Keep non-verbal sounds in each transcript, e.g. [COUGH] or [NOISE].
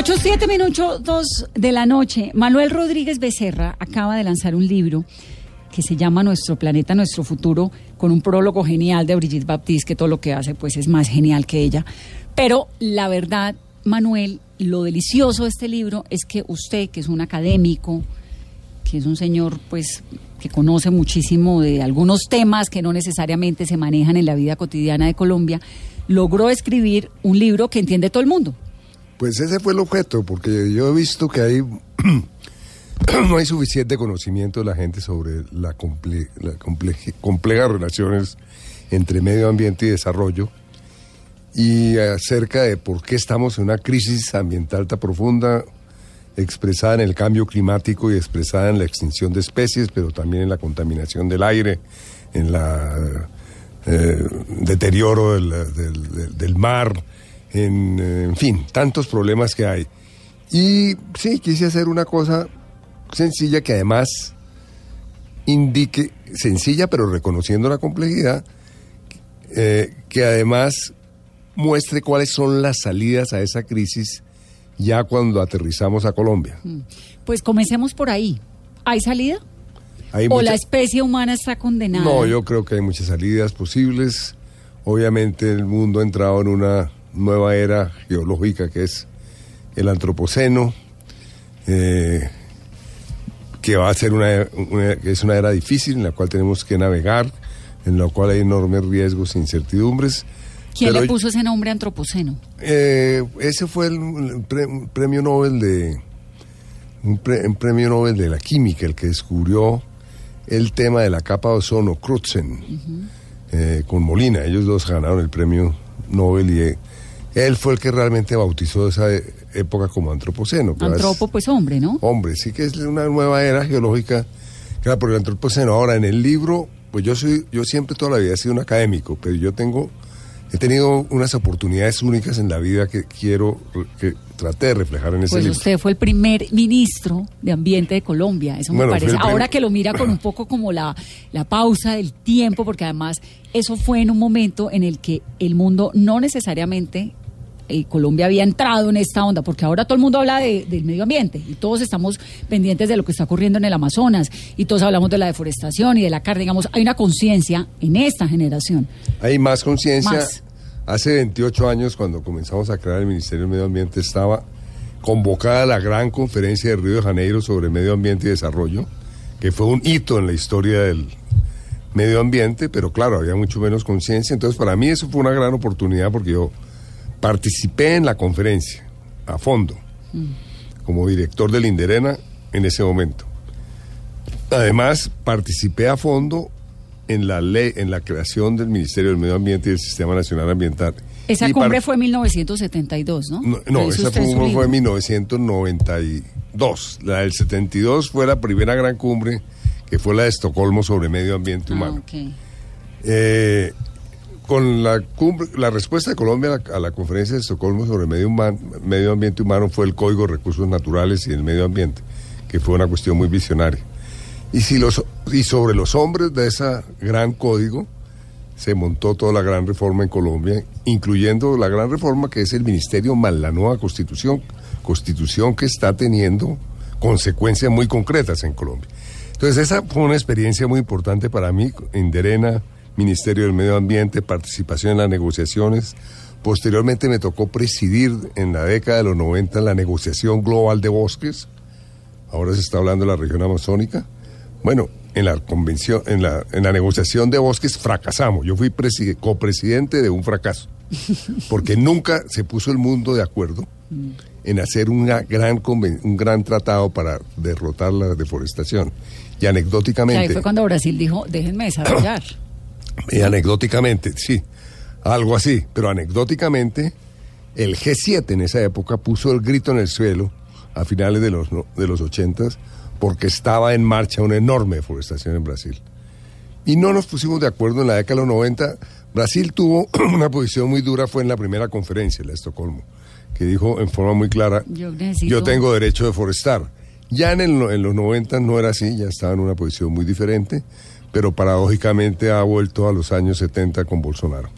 8, 7 minutos de la noche. Manuel Rodríguez Becerra acaba de lanzar un libro que se llama Nuestro planeta, nuestro futuro, con un prólogo genial de Brigitte Baptiste, que todo lo que hace pues es más genial que ella. Pero la verdad, Manuel, lo delicioso de este libro es que usted, que es un académico, que es un señor pues que conoce muchísimo de algunos temas que no necesariamente se manejan en la vida cotidiana de Colombia, logró escribir un libro que entiende todo el mundo. Pues ese fue el objeto, porque yo he visto que hay [CLEARS THROAT] no hay suficiente conocimiento de la gente sobre la, comple la complejas relaciones entre medio ambiente y desarrollo y acerca de por qué estamos en una crisis ambiental tan profunda expresada en el cambio climático y expresada en la extinción de especies, pero también en la contaminación del aire, en la eh, deterioro del, mar, en, en, fin, tantos problemas que hay. Y sí, quise hacer una cosa sencilla que además indique, sencilla pero reconociendo la complejidad, eh, que además muestre cuáles son las salidas a esa crisis ya cuando aterrizamos a Colombia. Mm. Pues comencemos por ahí. ¿Hay salida? ¿O la especie humana está condenada? No, yo creo que hay muchas salidas posibles. Obviamente el mundo ha entrado en una nueva era geológica que es el antropoceno, eh, que va a ser una, es una era difícil en la cual tenemos que navegar, en la cual hay enormes riesgos e incertidumbres. ¿Quién le puso ese nombre antropoceno? Eh, ese fue el, premio Nobel de un, premio Nobel de la química, el que descubrió el tema de la capa de ozono, Crutzen, eh, con Molina. Ellos dos ganaron el premio Nobel y él fue el que realmente bautizó esa época como antropoceno. Antropo, pues hombre, ¿no? Hombre, sí que es una nueva era geológica, claro, por el antropoceno. Ahora, en el libro, pues yo soy, yo siempre toda la vida he sido un académico, pero yo tengo, he tenido unas oportunidades únicas en la vida que quiero, que traté de reflejar en ese pues libro. usted fue el primer ministro de Ambiente de Colombia, eso me parece. Ahora que lo mira con un poco como la, la pausa del tiempo, porque además eso fue en un momento en el que el mundo no necesariamente eh, Colombia había entrado en esta onda, porque ahora todo el mundo habla del medio ambiente y todos estamos pendientes de lo que está ocurriendo en el Amazonas y todos hablamos de la deforestación y de la carne. Digamos, hay una conciencia en esta generación. Hay más conciencia. Hace 28 años, cuando comenzamos a crear el Ministerio del Medio Ambiente, estaba convocada la gran conferencia de Río de Janeiro sobre medio ambiente y desarrollo, que fue un hito en la historia del medio ambiente, pero claro, había mucho menos conciencia. Entonces, para mí eso fue una gran oportunidad porque yo Participé en la conferencia a fondo como director del Inderena en ese momento. Además, participé a fondo en la ley, en la creación del Ministerio del Medio Ambiente y del Sistema Nacional Ambiental. Esa cumbre fue en 1972, ¿no? No, no esa cumbre fue en 1992. La del 72 fue la primera gran cumbre, que fue la de Estocolmo sobre medio ambiente ah, humano. eh, con la, respuesta de Colombia a la, conferencia de Estocolmo sobre medio, medio ambiente humano fue el Código de Recursos Naturales y el Medio Ambiente, que fue una cuestión muy visionaria. Y, si los, y sobre los hombres de ese gran código se montó toda la gran reforma en Colombia, incluyendo la gran reforma que es el Ministerio más la nueva Constitución, Constitución que está teniendo consecuencias muy concretas en Colombia. Entonces esa fue una experiencia muy importante para mí en Derena Ministerio del Medio Ambiente, participación en las negociaciones. Posteriormente me tocó presidir en la década de los 90 la negociación global de bosques. Ahora se está hablando de la región amazónica. Bueno, en la convención, en la, en la negociación de bosques fracasamos. Yo fui copresidente de un fracaso. Porque nunca se puso el mundo de acuerdo en hacer una gran un gran tratado para derrotar la deforestación. Y anecdóticamente. ahí fue cuando Brasil dijo, déjenme desarrollar. Y anecdóticamente, sí, algo así, pero anecdóticamente, el G7 en esa época puso el grito en el suelo a finales de los, de los 80 porque estaba en marcha una enorme deforestación en Brasil. Y no nos pusimos de acuerdo en la década de los 90. Brasil tuvo [CLEARS THROAT] una posición muy dura, fue en la primera conferencia, la de Estocolmo, que dijo en forma muy clara, yo, tengo derecho a deforestar. Ya en, en los 90 no era así, ya estaba en una posición muy diferente pero paradójicamente ha vuelto a los años 70 con Bolsonaro.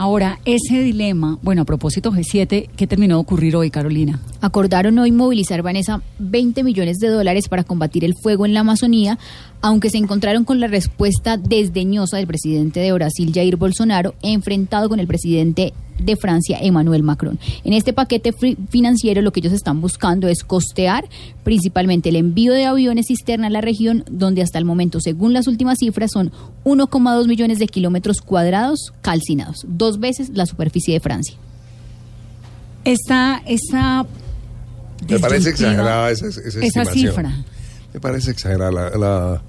Ahora, ese dilema, bueno, a propósito G7, ¿qué terminó de ocurrir hoy, Carolina? Acordaron hoy movilizar, Vanessa, 20 millones de dólares para combatir el fuego en la Amazonía, aunque se encontraron con la respuesta desdeñosa del presidente de Brasil, Jair Bolsonaro, enfrentado con el presidente de Francia, Emmanuel Macron. En este paquete financiero lo que ellos están buscando es costear principalmente el envío de aviones cisterna a la región, donde hasta el momento, según las últimas cifras, son 1,2 millones de kilómetros cuadrados calcinados, dos veces la superficie de Francia. Esta, esta me parece exagerada esa, esa, cifra. Me parece exagerada.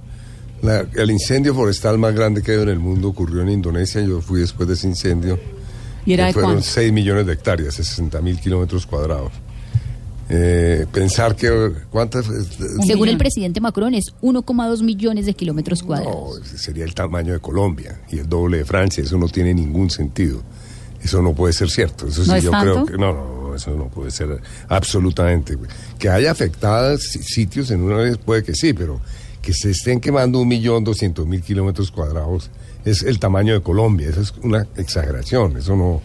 el incendio forestal más grande que hay en el mundo ocurrió en Indonesia. Yo fui después de ese incendio ¿Y era fueron 6 millones de hectáreas, 60 mil kilómetros cuadrados. Eh, pensar que cuántas según el presidente Macron es 1,2 millones de kilómetros cuadrados. No, sería el tamaño de Colombia y el doble de Francia. Eso no tiene ningún sentido. Eso no puede ser cierto. Eso sí yo creo que no, no eso no puede ser absolutamente que haya afectados sitios en una vez puede que sí pero que se estén quemando un millón doscientos mil kilómetros cuadrados es el tamaño de Colombia. Eso es una exageración. Eso no,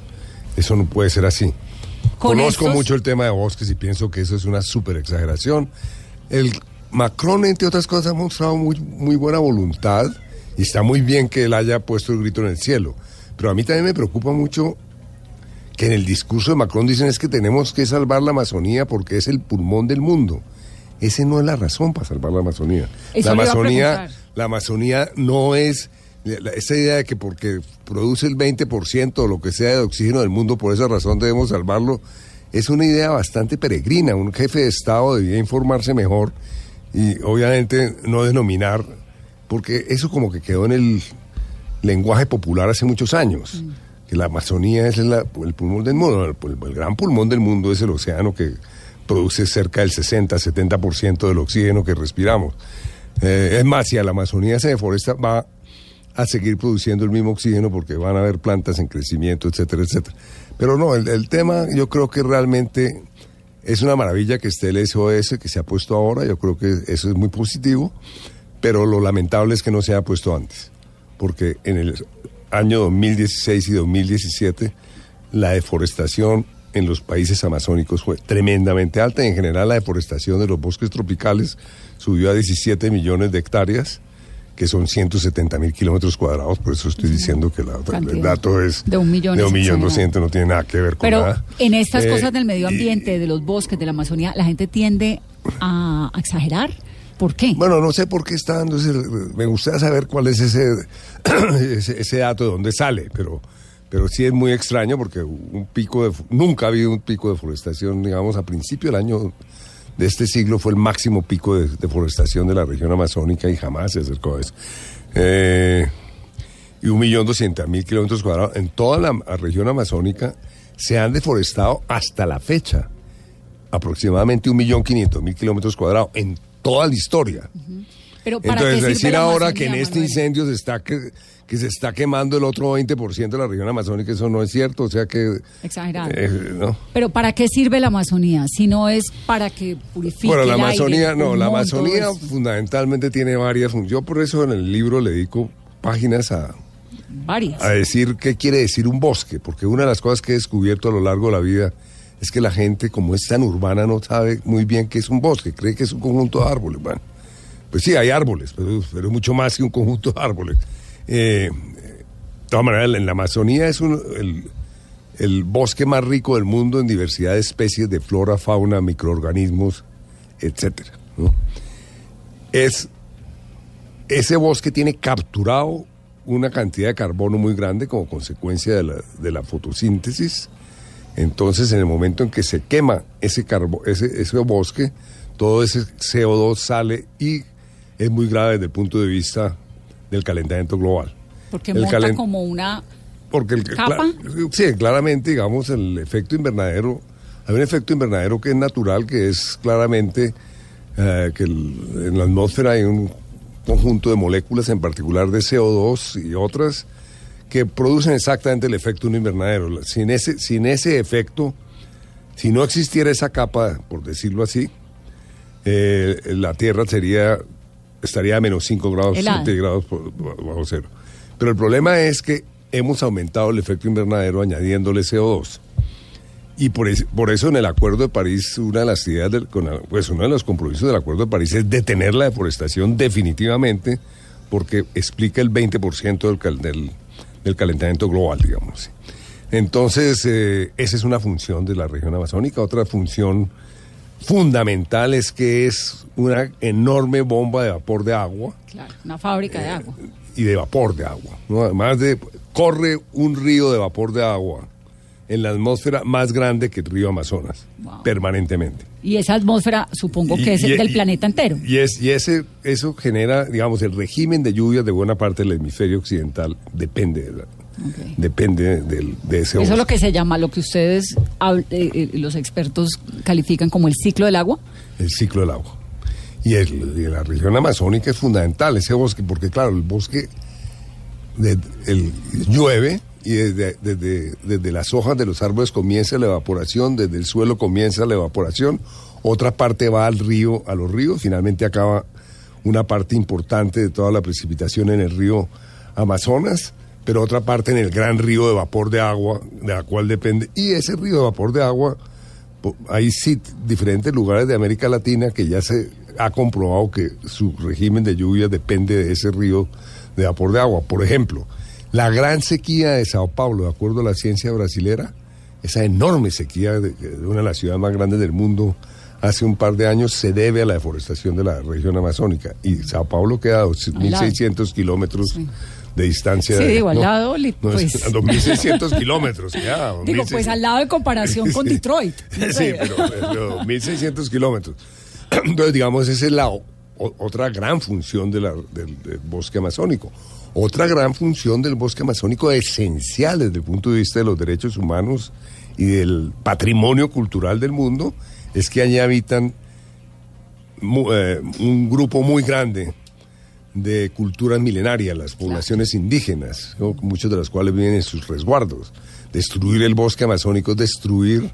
eso no puede ser así. Conozco mucho el tema de bosques y pienso que eso es una super exageración. El Macron, entre otras cosas, ha mostrado muy, muy buena voluntad y está muy bien que él haya puesto el grito en el cielo. Pero a mí también me preocupa mucho que en el discurso de Macron dicen es que tenemos que salvar la Amazonía porque es el pulmón del mundo. Ese no es la razón para salvar la Amazonía. la Amazonía, la Amazonía no es esa idea de que porque produce el 20% o lo que sea de oxígeno del mundo, por esa razón debemos salvarlo, es una idea bastante peregrina. Un jefe de Estado debía informarse mejor y obviamente no denominar, porque eso como que quedó en el lenguaje popular hace muchos años, mm. que la Amazonía es el pulmón del mundo, el, gran pulmón del mundo es el océano que produce cerca del 60-70% del oxígeno que respiramos. Eh, es más, si a la Amazonía se deforesta, va a seguir produciendo el mismo oxígeno porque van a haber plantas en crecimiento, etcétera, etcétera. Pero no, el, tema yo creo que realmente es una maravilla que esté el SOS que se ha puesto ahora, yo creo que eso es muy positivo, pero lo lamentable es que no se haya puesto antes, porque en el año 2016 y 2017 la deforestación en los países amazónicos fue tremendamente alta y en general la deforestación de los bosques tropicales subió a 17 millones de hectáreas que son 170 mil kilómetros cuadrados, por eso estoy diciendo que el dato es de un millón, de un millón doscientos, no tiene nada que ver con Pero en estas eh, cosas del medio ambiente, de los bosques, de la Amazonía, la gente tiende a, exagerar. ¿Por qué? Bueno, no sé por qué está dando ese, me gustaría saber cuál es ese, [COUGHS] ese, dato de dónde sale, pero pero sí es muy extraño porque un pico de nunca ha habido un pico de deforestación, digamos, a principio del año de este siglo fue el máximo pico de deforestación de la región amazónica y jamás se acercó a eso. Eh, y un millón doscientos mil kilómetros cuadrados en toda la región amazónica se han deforestado hasta la fecha aproximadamente un millón quinientos mil kilómetros cuadrados en toda la historia. Pero Entonces, decir ahora que en este incendio se está que se está quemando el otro 20% de la región amazónica, eso no es cierto, o sea que... Exagerado. Eh, Pero ¿para qué sirve la Amazonía? Si no es para que purifique Bueno, la Amazonía, no, la Amazonía fundamentalmente tiene varias funciones. Yo por eso en el libro le dedico páginas a... Varias. A decir qué quiere decir un bosque, porque una de las cosas que he descubierto a lo largo de la vida es que la gente, como es tan urbana, no sabe muy bien qué es un bosque, cree que es un conjunto de árboles. Bueno, pues sí, hay árboles, pero, pero mucho más que un conjunto de árboles. Eh, de todas maneras, en la Amazonía es el, bosque más rico del mundo en diversidad de especies de flora, fauna, microorganismos, etcétera. Es, ese bosque tiene capturado una cantidad de carbono muy grande como consecuencia de la, fotosíntesis. Entonces, en el momento en que se quema ese, carbo, ese bosque, todo ese CO2 sale y es muy grave desde el punto de vista del calentamiento global. Porque el monta como una porque el, ¿Capa? sí, claramente, digamos, el efecto invernadero, hay un efecto invernadero que es natural, que es claramente eh, que en la atmósfera hay un conjunto de moléculas, en particular de CO2 y otras, que producen exactamente el efecto de un invernadero. Sin ese, sin ese efecto, si no existiera esa capa, por decirlo así, eh, la Tierra sería estaría a menos 5 grados centígrados bajo cero. Pero el problema es que hemos aumentado el efecto invernadero añadiéndole CO2. Y por, por eso en el Acuerdo de París, una de las ideas, del, pues uno de los compromisos del Acuerdo de París es detener la deforestación definitivamente, porque explica el 20% del, del, del, calentamiento global, digamos. Entonces, eh, esa es una función de la región amazónica. Otra función fundamental es que es una enorme bomba de vapor de agua. Claro, una fábrica de agua. Y de vapor de agua. ¿no? Además de, corre un río de vapor de agua en la atmósfera más grande que el río Amazonas, permanentemente. Y esa atmósfera supongo que es del planeta entero. Y, es, y ese, eso genera, digamos, el régimen de lluvias de buena parte del hemisferio occidental depende de Depende del, de ese Eso es lo que se llama, lo que ustedes, eh, eh, los expertos, califican como el ciclo del agua. El ciclo del agua. Y, el, la región amazónica es fundamental, ese bosque, porque claro, el bosque el, llueve y desde, desde, las hojas de los árboles comienza la evaporación, desde el suelo comienza la evaporación, otra parte va al río, a los ríos, finalmente acaba una parte importante de toda la precipitación en el río Amazonas, pero otra parte en el gran río de vapor de agua, de la cual depende, y ese río de vapor de agua, hay sí, diferentes lugares de América Latina que ya se ha comprobado que su régimen de lluvia depende de ese río de vapor de agua. Por ejemplo, la gran sequía de Sao Paulo, de acuerdo a la ciencia brasilera, esa enorme sequía de, una de las ciudades más grandes del mundo hace un par de años se debe a la deforestación de la región amazónica. Y Sao Paulo queda a 2.600 kilómetros de distancia. Sí, digo, al lado, no, pues. [LAUGHS] 2.600 kilómetros. digo, pues al lado de comparación [LAUGHS] con Detroit. [LAUGHS] sí, pero, 1.600 kilómetros. [CLEARS THROAT] Entonces, digamos, ese es la otra gran función del, bosque amazónico. Otra gran función del bosque amazónico esencial desde el punto de vista de los derechos humanos y del patrimonio cultural del mundo es que allí habitan eh, un grupo muy grande de culturas milenarias, las poblaciones indígenas, muchos de las cuales viven en sus resguardos. Destruir el bosque amazónico es destruir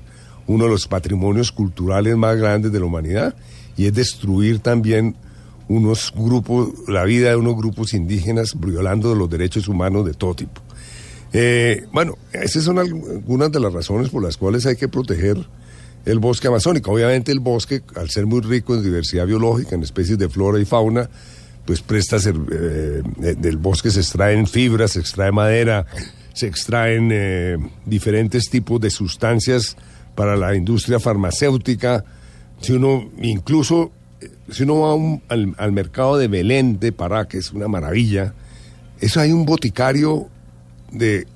uno de los patrimonios culturales más grandes de la humanidad y es destruir también unos grupos, la vida de unos grupos indígenas violando los derechos humanos de todo tipo. Eh, bueno, esas son algunas de las razones por las cuales hay que proteger el bosque amazónico. Obviamente el bosque, al ser muy rico en diversidad biológica, en especies de flora y fauna, pues presta ser, eh, del bosque se extraen fibras, se extrae madera, se extraen eh, diferentes tipos de sustancias para la industria farmacéutica. Si uno incluso si uno va al, mercado de Belén de Pará, que es una maravilla, eso hay un boticario de,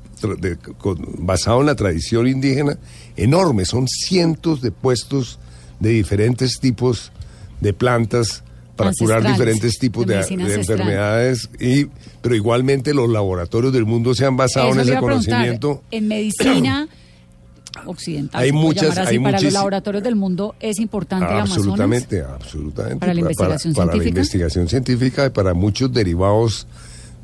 basado en la tradición indígena enorme, son cientos de puestos de diferentes tipos de plantas para curar diferentes tipos de, enfermedades y pero igualmente los laboratorios del mundo se han basado en ese conocimiento en medicina [CLEARS THROAT] occidental. Hay muchas, hay para los laboratorios del mundo es importante absolutamente. Absolutamente, Para la investigación científica. Para la investigación científica y para muchos derivados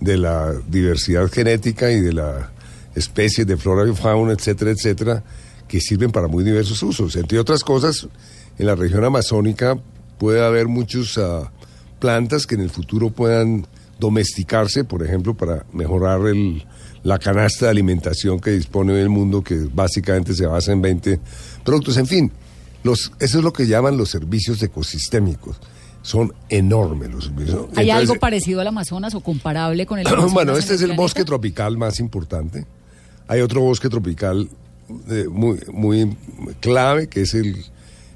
de la diversidad genética y de la especie de flora y fauna, etcétera, etcétera, que sirven para muy diversos usos. Entre otras cosas, en la región amazónica puede haber muchas ah, plantas que en el futuro puedan domesticarse, por ejemplo, para mejorar el, la canasta de alimentación que dispone el mundo, que básicamente se basa en 20 productos. En fin, los, eso es lo que llaman los servicios ecosistémicos. Son enormes los servicios. ¿Hay algo parecido al Amazonas o comparable con el [CLEARS THROAT] Amazonas? bueno, este es el bosque tropical más importante. Hay otro bosque tropical eh, muy, muy clave, que es el,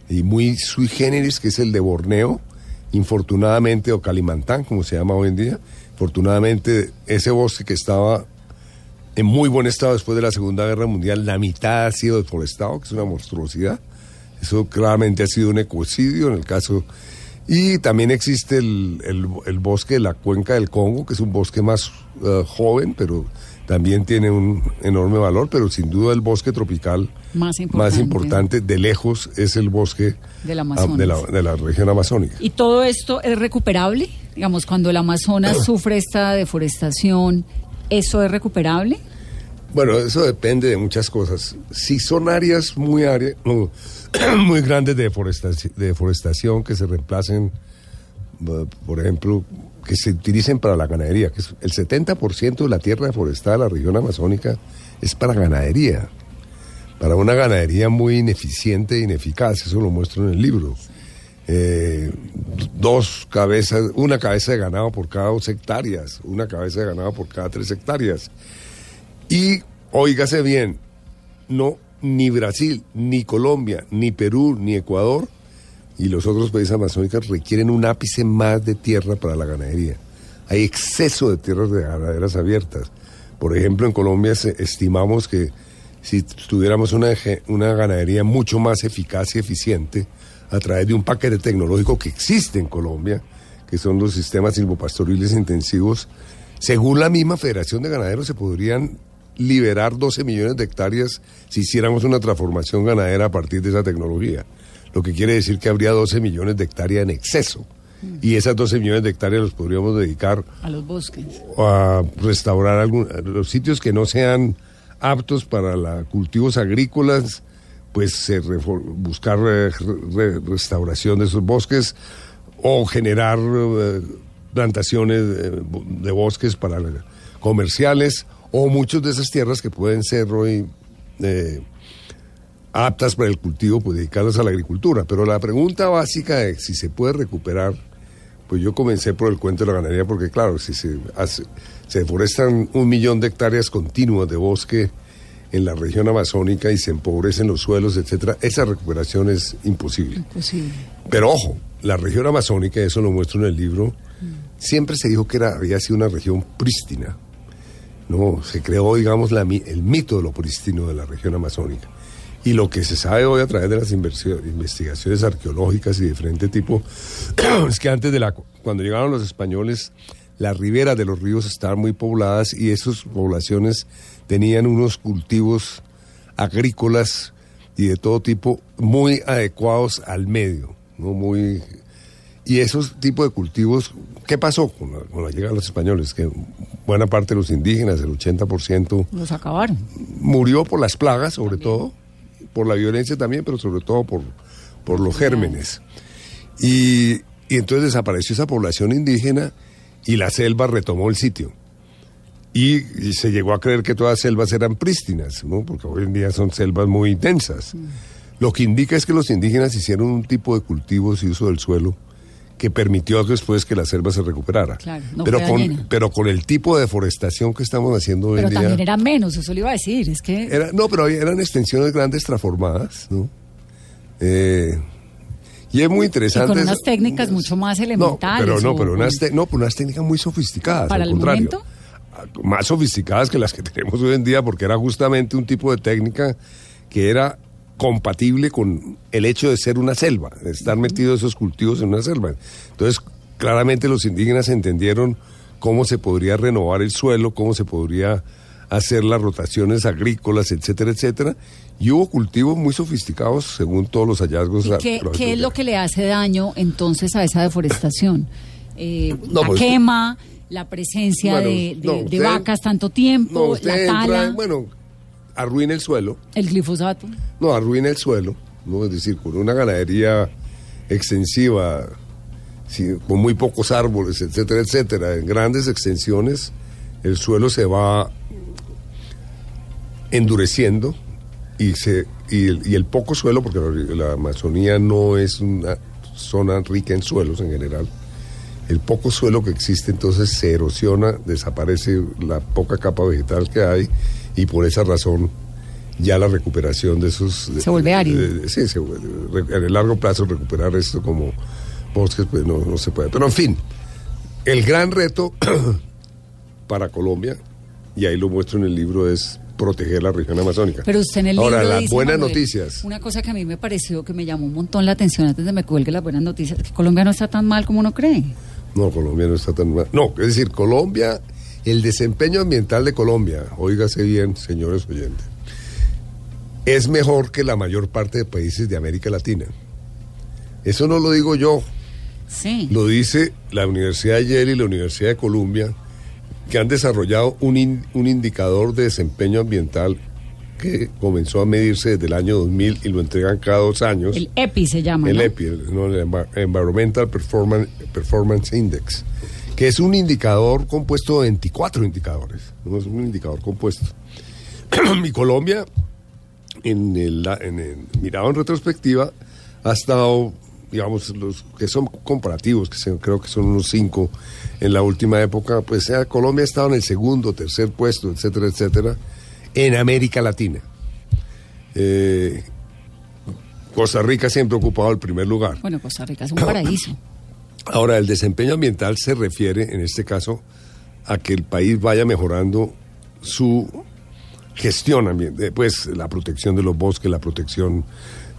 y muy sui generis, que es el de Borneo, infortunadamente, o Calimantán, como se llama hoy en día. Afortunadamente, ese bosque que estaba en muy buen estado después de la Segunda Guerra Mundial. La mitad ha sido deforestado, que es una monstruosidad. Eso claramente ha sido un ecocidio en el caso. Y también existe el, el, bosque de la cuenca del Congo, que es un bosque más eh, joven, pero también tiene un enorme valor, pero sin duda el bosque tropical más importante, más importante de lejos es el bosque de la, de la, región amazónica. ¿Y todo esto es recuperable? Digamos, cuando el Amazonas [CLEARS THROAT] sufre esta deforestación, ¿Eso es recuperable? Bueno, eso depende de muchas cosas. Si son áreas muy, [CLEARS THROAT] muy grandes de deforestación, de deforestación que se reemplacen, por ejemplo, que se utilicen para la ganadería, que es el 70% de la tierra deforestada de la región amazónica es para ganadería, para una ganadería muy ineficiente e ineficaz, eso lo muestro en el libro. Eh, dos cabezas, una cabeza de ganado por cada dos hectáreas, una cabeza de ganado por cada tres hectáreas. Y, óigase bien, no, ni Brasil, ni Colombia, ni Perú, ni Ecuador y los otros países amazónicos requieren un ápice más de tierra para la ganadería. Hay exceso de tierras de ganaderas abiertas. Por ejemplo, en Colombia estimamos que si tuviéramos una, una ganadería mucho más eficaz y eficiente a través de un paquete tecnológico que existe en Colombia, que son los sistemas silvopastoriles intensivos, según la misma Federación de Ganaderos se podrían liberar 12 millones de hectáreas si hiciéramos una transformación ganadera a partir de esa tecnología lo que quiere decir que habría 12 millones de hectáreas en exceso. Y esas 12 millones de hectáreas los podríamos dedicar a los bosques. A restaurar algún, los sitios que no sean aptos para la, cultivos agrícolas, pues buscar restauración de esos bosques o generar eh, plantaciones de, bosques para comerciales o muchas de esas tierras que pueden ser hoy eh, aptas para el cultivo, pues dedicarlas a la agricultura. Pero la pregunta básica es si se puede recuperar, pues yo comencé por el cuento de la ganadería, porque claro, si se, hace, se deforestan un millón de hectáreas continuas de bosque en la región amazónica y se empobrecen los suelos, etcétera, esa recuperación es imposible. Imposible. Pero ojo, la región amazónica, eso lo muestro en el libro, siempre se dijo que era, había sido una región prístina. No, se creó, digamos, la, el mito de lo prístino de la región amazónica. Y lo que se sabe hoy a través de las investigaciones arqueológicas y de diferente tipo [CLEARS THROAT] es que antes de la cuando llegaron los españoles las riberas de los ríos estaban muy pobladas y esas poblaciones tenían unos cultivos agrícolas y de todo tipo muy adecuados al medio, no muy y esos tipos de cultivos, ¿qué pasó con la, con la llegada de los españoles? Que buena parte de los indígenas, el 80%... Los acabaron. Murió por las plagas, sobre todo por la violencia también, pero sobre todo por, por los gérmenes. Y, entonces desapareció esa población indígena y la selva retomó el sitio. Y, se llegó a creer que todas las selvas eran prístinas, ¿no? porque hoy en día son selvas muy densas. Mm. Lo que indica es que los indígenas hicieron un tipo de cultivos y uso del suelo que permitió después que la selva se recuperara. pero, con, pero con el tipo de deforestación que estamos haciendo hoy en día... Pero también era menos, eso le iba a decir, es que... Era, no, pero eran extensiones grandes transformadas, ¿no? Eh, y es muy interesante... con unas técnicas mucho más elementales. No, pero no, pero unas, no, pero unas técnicas muy sofisticadas, ¿Para al el contrario. Momento? Más sofisticadas que las que [LAUGHS] tenemos hoy en día, porque era justamente un tipo de técnica que era compatible con el hecho de ser una selva, de estar metidos esos cultivos en una selva. Entonces, claramente los indígenas entendieron cómo se podría renovar el suelo, cómo se podría hacer las rotaciones agrícolas, etcétera, etcétera. Y hubo cultivos muy sofisticados según todos los hallazgos. qué, qué es lo que le hace daño entonces a esa deforestación? Eh, la pues, quema, la presencia de, vacas tanto tiempo, la tala. bueno, arruina el suelo. ¿El glifosato? No, arruina el suelo. ¿no? Es decir, con una ganadería extensiva, con muy pocos árboles, etcétera, etcétera, en grandes extensiones, el suelo se va endureciendo y, se, y, el, poco suelo, porque la, Amazonía no es una zona rica en suelos en general, el poco suelo que existe entonces se erosiona, desaparece la poca capa vegetal que hay y por esa razón ya la recuperación de esos... Se vuelve árido. sí, en el largo plazo recuperar esto como bosques pues no, no se puede. Pero en fin, el gran reto [CLEARS THROAT] para Colombia, y ahí lo muestro en el libro, es proteger la región amazónica. Pero usted en el libro Ahora, las buenas noticias. Una cosa que a mí me pareció que me llamó un montón la atención antes de me cuelgue las buenas noticias, que Colombia no está tan mal como uno cree. No, Colombia no está tan mal. No, es decir, Colombia el desempeño ambiental de Colombia, óigase bien, señores oyentes, es mejor que la mayor parte de países de América Latina. Eso no lo digo yo. Sí. Lo dice la Universidad de Yale y la Universidad de Columbia, que han desarrollado un, un indicador de desempeño ambiental que comenzó a medirse desde el año 2000 y lo entregan cada dos años. El EPI se llama. El EPI, el, Environmental Performance, Performance Index que es un indicador compuesto de 24 indicadores, no es un indicador compuesto. [CLEARS THROAT] Mi Colombia, en el, en mirado en retrospectiva, ha estado, digamos, los que son comparativos, que creo que son unos cinco en la última época, pues Colombia ha estado en el segundo, tercer puesto, etcétera, etcétera, en América Latina. Eh, Costa Rica siempre ha ocupado el primer lugar. Bueno, Costa Rica es un paraíso. [CLEARS THROAT] Ahora, el desempeño ambiental se refiere, en este caso, a que el país vaya mejorando su gestión ambiental, pues la protección de los bosques, la protección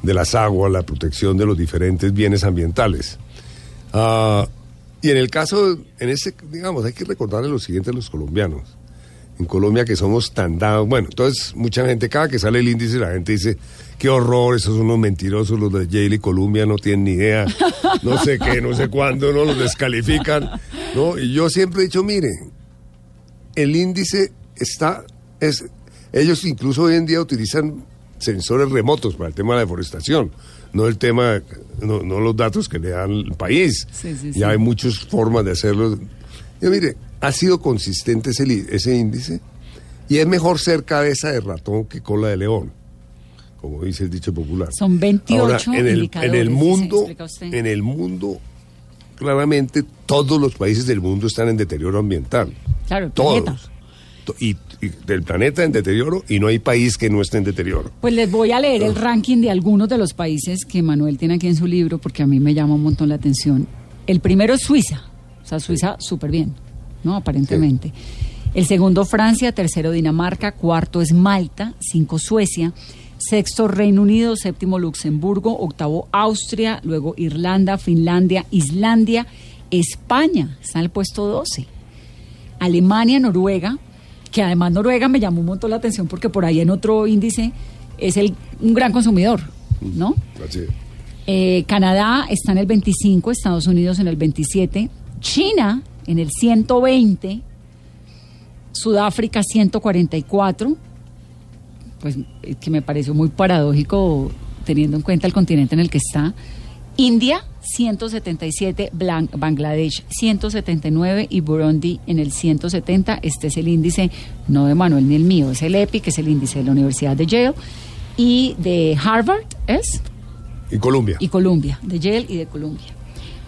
de las aguas, la protección de los diferentes bienes ambientales. Ah, y en el caso, en ese, digamos, hay que recordarle lo siguiente a los colombianos. En Colombia que somos tan dados, bueno, entonces mucha gente, cada que sale el índice, la gente dice, qué horror, esos son unos mentirosos, los de Yale y Columbia no tienen ni idea, no sé qué, no sé cuándo, no los descalifican, ¿no? Y yo siempre he dicho, mire, el índice está, es, ellos incluso hoy en día utilizan sensores remotos para el tema de la deforestación, no el tema, no, los datos que le dan el país. Ya hay muchas formas de hacerlo. Yo, mire, ha sido consistente ese, ese índice y es mejor ser cabeza de ratón que cola de león como dice el dicho popular. Son 28 en el, en el mundo, en el mundo, claramente todos los países del mundo están en deterioro ambiental. Claro, todos. Y, del planeta en deterioro y no hay país que no esté en deterioro. Pues les voy a leer el ranking de algunos de los países que Manuel tiene aquí en su libro porque a mí me llama un montón la atención. El primero es Suiza, o sea, Suiza súper bien, ¿no? Aparentemente. El segundo Francia, tercero Dinamarca, cuarto es Malta, cinco Suecia, sexto Reino Unido, séptimo Luxemburgo, octavo Austria, luego Irlanda, Finlandia, Islandia, España, está en el puesto 12. Alemania, Noruega, que además Noruega me llamó un montón la atención porque por ahí en otro índice es el, un gran consumidor, ¿no? Eh, Canadá está en el 25, Estados Unidos en el 27, China en el 120, Sudáfrica 144, pues eh, que me pareció muy paradójico teniendo en cuenta el continente en el que está. India 177, Bangladesh 179 y Burundi en el 170. Este es el índice, no de Manuel ni el mío, es el EPI, que es el índice de la Universidad de Yale. Y de Harvard es. Y Columbia. Y Columbia, de Yale y de Columbia.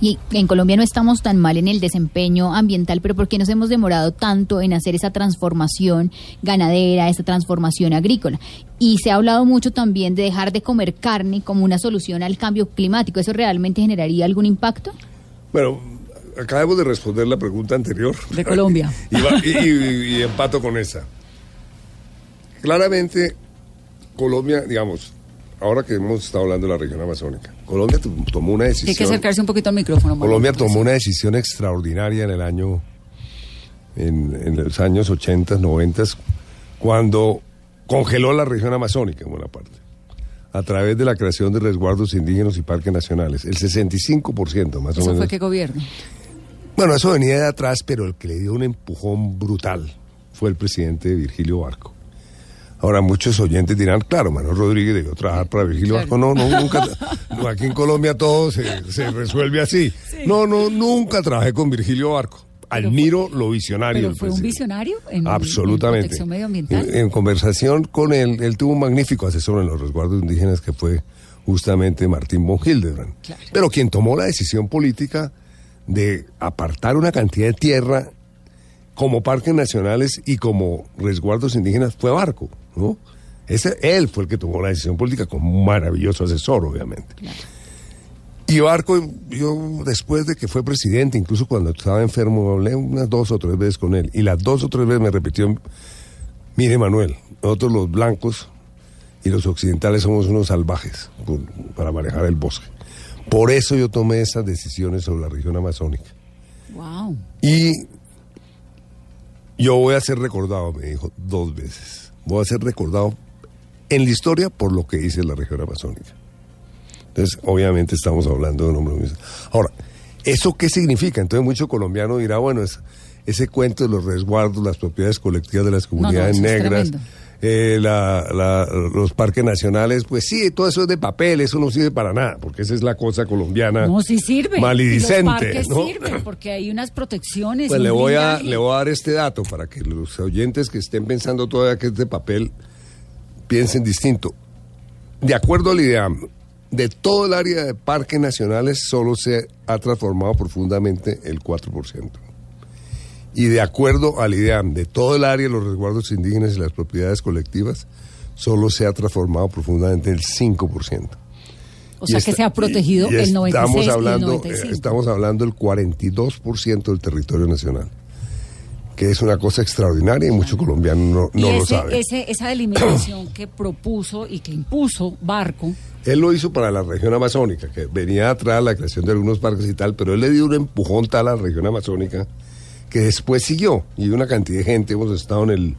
Y en Colombia no estamos tan mal en el desempeño ambiental, pero ¿por qué nos hemos demorado tanto en hacer esa transformación ganadera, esa transformación agrícola? Y se ha hablado mucho también de dejar de comer carne como una solución al cambio climático. ¿Eso realmente generaría algún impacto? Bueno, acabamos de responder la pregunta anterior. De Colombia. [LAUGHS] y empato con esa. Claramente, Colombia, digamos, ahora que hemos estado hablando de la región amazónica, Colombia tomó una decisión. Hay que acercarse un poquito al micrófono. Colombia tomó una decisión extraordinaria en el año, en, los años 80, 90, cuando congeló la región amazónica en buena parte, a través de la creación de resguardos indígenas y parques nacionales. El 65% más o menos. ¿Eso fue qué gobierno? Bueno, eso venía de atrás, pero el que le dio un empujón brutal fue el presidente Virgilio Barco. Ahora muchos oyentes dirán, claro, Manuel Rodríguez debió trabajar para Virgilio Barco. No, no, nunca. aquí en Colombia todo se, resuelve así. No, no, nunca trabajé con Virgilio Barco. Admiro lo visionario. ¿Pero fue un visionario en, Absolutamente. En protección medioambiental? En, conversación con él, él tuvo un magnífico asesor en los resguardos indígenas que fue justamente Martín von Hildebrand. Pero quien tomó la decisión política de apartar una cantidad de tierra como parques nacionales y como resguardos indígenas fue Barco. ¿No? Ese, él fue el que tomó la decisión política con un maravilloso asesor, obviamente. Y Barco, yo después de que fue presidente, incluso cuando estaba enfermo, hablé unas dos o tres veces con él. Y las dos o tres veces me repitió, mire Manuel, nosotros los blancos y los occidentales somos unos salvajes para manejar el bosque. Por eso yo tomé esas decisiones sobre la región amazónica. Wow. Y yo voy a ser recordado, me dijo, dos veces voy a ser recordado en la historia por lo que hice en la región amazónica. Entonces, obviamente estamos hablando de un hombre. Ahora, ¿eso qué significa? Entonces, mucho colombiano dirá, bueno, es, ese cuento de los resguardos, las propiedades colectivas de las comunidades negras, eh, los parques nacionales, pues sí, todo eso es de papel, eso no sirve para nada, porque esa es la cosa colombiana. No, sí sirve. Malidicente. los parques sirven, porque hay unas protecciones. Pues le voy, a, le voy a dar este dato para que los oyentes que estén pensando todavía que es de papel piensen distinto. De acuerdo al IDEAM, de todo el área de parques nacionales solo se ha transformado profundamente el 4% y de acuerdo al IDEAM de todo el área de los resguardos indígenas y las propiedades colectivas, solo se ha transformado profundamente el 5%. O sea que se ha protegido el 96 estamos hablando, y el eh, Estamos hablando del 42% del territorio nacional, que es una cosa extraordinaria y muchos colombianos no, lo saben. esa delimitación que propuso y que impuso Barco... Él lo hizo para la región amazónica, que venía atrás la creación de algunos parques y tal, pero él le dio un empujón tal a la región amazónica que después siguió y una cantidad de gente hemos estado en el...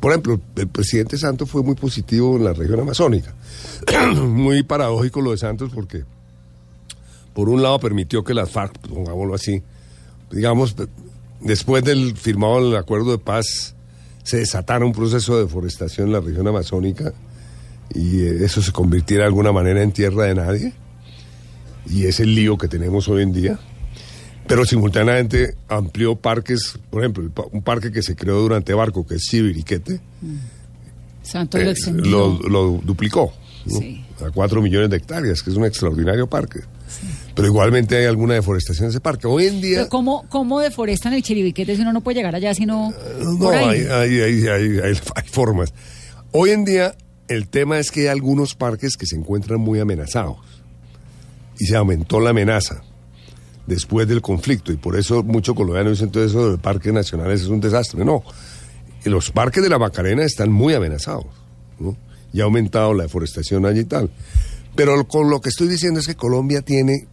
Por ejemplo, el presidente Santos fue muy positivo en la región amazónica. [CLEARS THROAT] muy paradójico lo de Santos porque, por un lado, permitió que las FARC, pongámoslo así, digamos, después del firmado el acuerdo de paz, se desatara un proceso de deforestación en la región amazónica y eh, eso se convirtiera de alguna manera en tierra de nadie. Y es el lío que tenemos hoy en día pero simultáneamente amplió parques, por ejemplo, un parque que se creó durante Barco, que es Sibiriquete, Santo lo, eh, lo, duplicó a cuatro millones de hectáreas, que es un extraordinario parque. Pero igualmente hay alguna deforestación en ese parque. Hoy en día... ¿cómo, ¿Cómo deforestan el Chiribiquete si uno no puede llegar allá sino eh, No, Hay, hay, hay, hay, formas. Hoy en día el tema es que hay algunos parques que se encuentran muy amenazados y se aumentó la amenaza después del conflicto y por eso muchos colombianos dicen todo eso de parques nacionales es un desastre. No, los parques de la Macarena están muy amenazados ¿no? y ha aumentado la deforestación allí y tal. Pero con lo que estoy diciendo es que Colombia tiene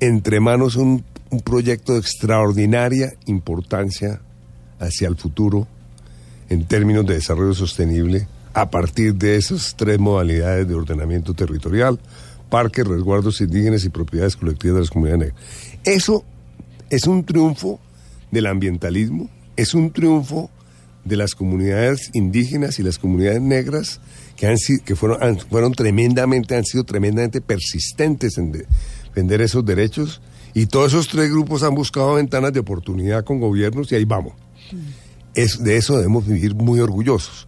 entre manos un, un proyecto de extraordinaria importancia hacia el futuro en términos de desarrollo sostenible a partir de esas tres modalidades de ordenamiento territorial, parques, resguardos indígenas y propiedades colectivas de las comunidades negras. Eso es un triunfo del ambientalismo, es un triunfo de las comunidades indígenas y las comunidades negras que, han, que fueron, fueron tremendamente, han sido tremendamente persistentes en defender esos derechos y todos esos tres grupos han buscado ventanas de oportunidad con gobiernos y ahí vamos. Es, de eso debemos vivir muy orgullosos.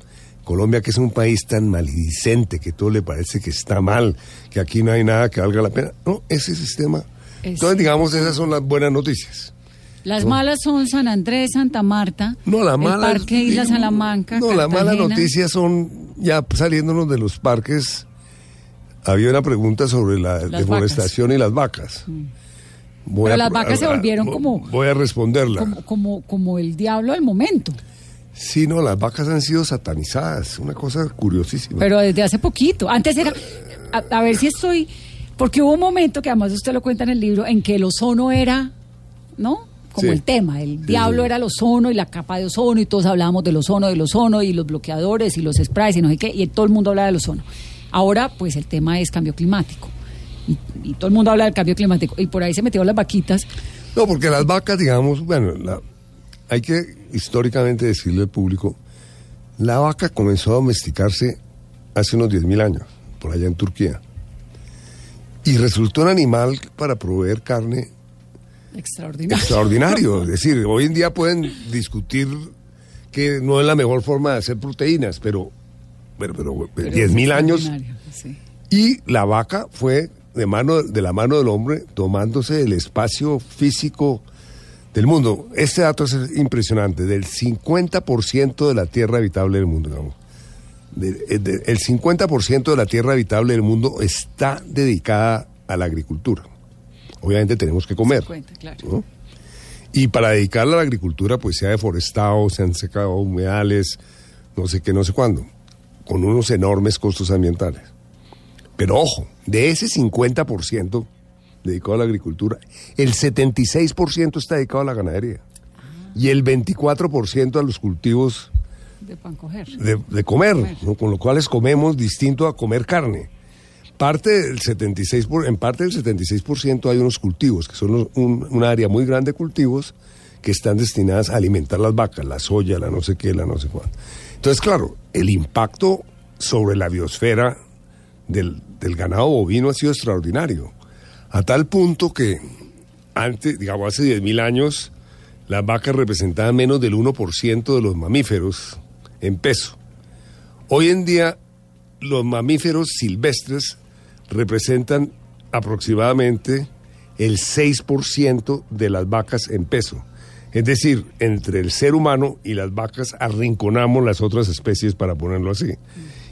Colombia, que es un país tan malidicente, que todo le parece que está mal, que aquí no hay nada que valga la pena. No, ese sistema. Entonces, digamos, esas son las buenas noticias. Las malas son San Andrés, Santa Marta, no, la mala, el Parque Isla Salamanca. No, las malas noticias son, ya saliéndonos de los parques, había una pregunta sobre la deforestación y las vacas. Mm. Pero las vacas se volvieron como... Voy a responderla. Como, como, como el diablo del momento. Sí, no, las vacas han sido satanizadas, una cosa curiosísima. Pero desde hace poquito. Antes era, a, ver si estoy, porque hubo un momento que además usted lo cuenta en el libro, en que el ozono era, ¿no? Como el tema, el diablo era el ozono y la capa de ozono y todos hablábamos del ozono, del ozono y los bloqueadores y los sprays y no sé qué, y todo el mundo habla del ozono. Ahora, pues el tema es cambio climático. Y, y todo el mundo habla del cambio climático. Y por ahí se metieron las vaquitas. No, porque las vacas, digamos, bueno, la, hay que históricamente decirle al público, la vaca comenzó a domesticarse hace unos 10.000 años, por allá en Turquía. Y resultó un animal para proveer carne extraordinario. extraordinario. [LAUGHS] es decir, hoy en día pueden discutir que no es la mejor forma de hacer proteínas, pero, pero, pero, 10.000 años. Y la vaca fue de, mano, de la mano del hombre tomándose el espacio físico del mundo. Este dato es impresionante, del 50% de la tierra habitable del mundo, digamos. Eh, el 50% de la tierra habitable del mundo está dedicada a la agricultura. Obviamente tenemos que comer. Y para dedicarla a la agricultura, pues se ha deforestado, se han secado humedales, no sé qué, no sé cuándo, con unos enormes costos ambientales. Pero ojo, de ese 50%, dedicado a la agricultura, el 76% está dedicado a la ganadería y el 24% a los cultivos de, pan coger. de, comer, con lo cual comemos distinto a comer carne. Parte del 76 en parte del 76% hay unos cultivos, que son un, área muy grande de cultivos que están destinadas a alimentar las vacas, la soya, la no sé qué, la no sé cuánto. Entonces, claro, el impacto sobre la biosfera del, del ganado bovino ha sido extraordinario, a tal punto que antes, digamos, hace 10.000 años, las vacas representaban menos del 1% de los mamíferos en peso. Hoy en día, los mamíferos silvestres representan aproximadamente el 6% de las vacas en peso. Es decir, entre el ser humano y las vacas arrinconamos las otras especies, para ponerlo así.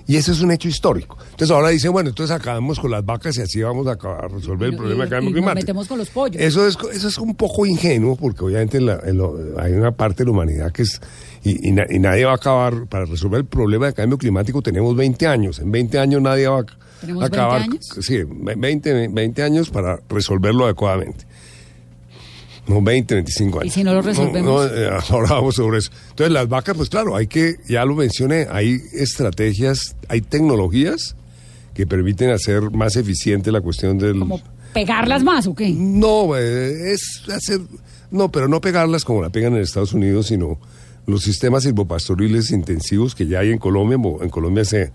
Y eso es un hecho histórico. Entonces ahora dicen, bueno, entonces acabamos con las vacas y así vamos a, resolver el problema cambio climático. metemos con los pollos. Eso es, eso es un poco ingenuo porque obviamente hay una parte de la humanidad que es... Y, nadie va a acabar, para resolver el problema del cambio climático tenemos 20 años. En 20 años nadie va a acabar... 20 años? Sí, 20, 20 años para resolverlo adecuadamente. No, 20, 25 años. ¿Y si no lo resolvemos? Eh, ahora vamos sobre eso. Entonces, las vacas, pues claro, hay que, ya lo mencioné, hay estrategias, hay tecnologías que permiten hacer más eficiente la cuestión del... ¿Como pegarlas más o qué? No, eh, es hacer... No, pero no pegarlas como la pegan en Estados Unidos, sino los sistemas silvopastoriles intensivos que ya hay en Colombia. En Colombia se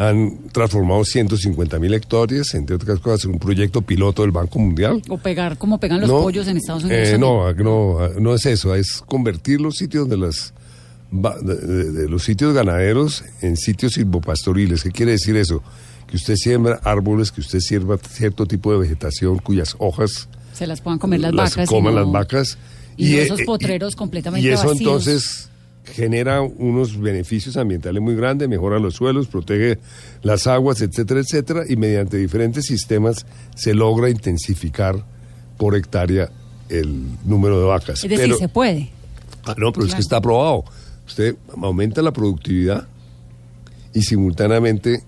han transformado 150 mil hectáreas, entre otras cosas, en un proyecto piloto del Banco Mundial. O pegar como pegan los pollos en Estados Unidos. Eh, no, no, no es eso, es convertir los sitios de las de, los sitios ganaderos en sitios silvopastoriles. ¿Qué quiere decir eso? Que usted siembra árboles, que usted sierva cierto tipo de vegetación cuyas hojas se las puedan comer las, vacas. Coman las vacas. Y, esos potreros completamente Y eso entonces genera unos beneficios ambientales muy grandes, mejora los suelos, protege las aguas, etcétera, etcétera, y mediante diferentes sistemas se logra intensificar por hectárea el número de vacas. Es decir, se puede. Ah, no, pero es que está aprobado. Usted aumenta la productividad y simultáneamente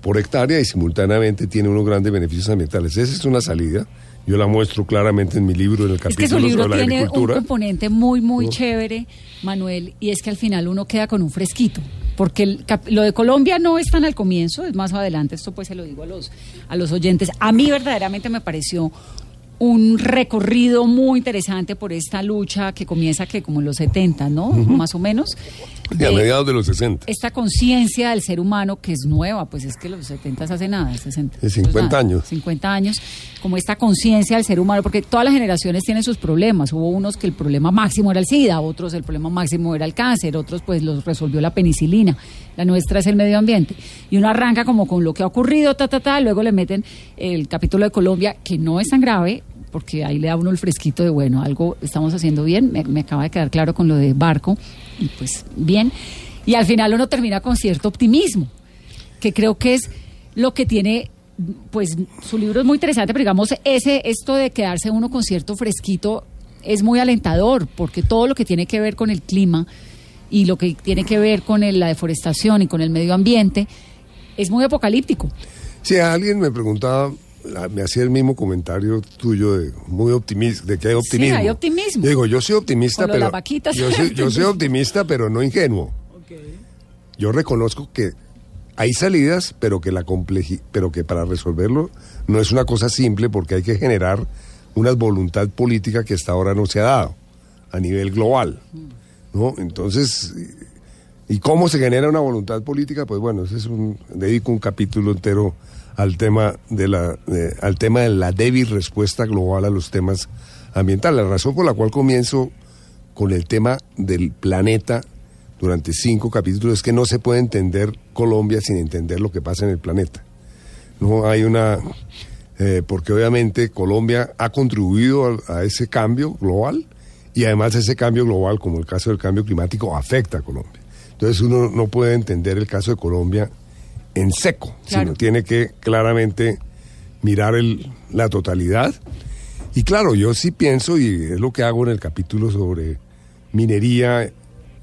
por hectárea y simultáneamente tiene unos grandes beneficios ambientales. Esa es una salida yo la muestro claramente en mi libro, en el capítulo es que su libro tiene un componente muy, muy chévere, Manuel, y es que al final uno queda con un fresquito. Porque lo de Colombia no es tan al comienzo, es más adelante, esto pues se lo digo a los, a los oyentes. A mí verdaderamente me pareció un recorrido muy interesante por esta lucha que comienza que como en los 70, ¿no? Más o menos. De, a mediados de los 60. Esta conciencia del ser humano que es nueva, pues es que los 70 hace nada, 60. De 50 años. 50 años, como esta conciencia del ser humano, porque todas las generaciones tienen sus problemas. Hubo unos que el problema máximo era el SIDA, otros el problema máximo era el cáncer, otros pues los resolvió la penicilina. La nuestra es el medio ambiente. Y uno arranca como con lo que ha ocurrido, ta, ta, ta, luego le meten el capítulo de Colombia, que no es tan grave, porque ahí le da uno el fresquito de, bueno, algo estamos haciendo bien, me, acaba de quedar claro con lo de barco, y pues bien. Y al final uno termina con cierto optimismo, que creo que es lo que tiene pues su libro es muy interesante, pero digamos, ese, esto de quedarse uno con cierto fresquito es muy alentador, porque todo lo que tiene que ver con el clima y lo que tiene que ver con la deforestación y con el medio ambiente es muy apocalíptico. Si alguien me preguntaba me hacía el mismo comentario tuyo de muy optimista, de que hay optimismo. Sí, hay optimismo. digo, yo soy optimista, pero yo soy, [LAUGHS] optimista, pero no ingenuo. Yo reconozco que hay salidas, pero que la pero que para resolverlo no es una cosa simple porque hay que generar una voluntad política que hasta ahora no se ha dado a nivel global. ¿no? Entonces, ¿y cómo se genera una voluntad política? Pues bueno, ese es un dedico un capítulo entero al tema de la, al tema de la débil respuesta global a los temas ambientales. La razón por la cual comienzo con el tema del planeta durante cinco capítulos es que no se puede entender Colombia sin entender lo que pasa en el planeta. No hay una eh, porque obviamente Colombia ha contribuido a, a, ese cambio global y además ese cambio global, como el caso del cambio climático, afecta a Colombia. Entonces uno no puede entender el caso de Colombia en seco, sino tiene que claramente mirar el, la totalidad. Y claro, yo sí pienso, y es lo que hago en el capítulo sobre minería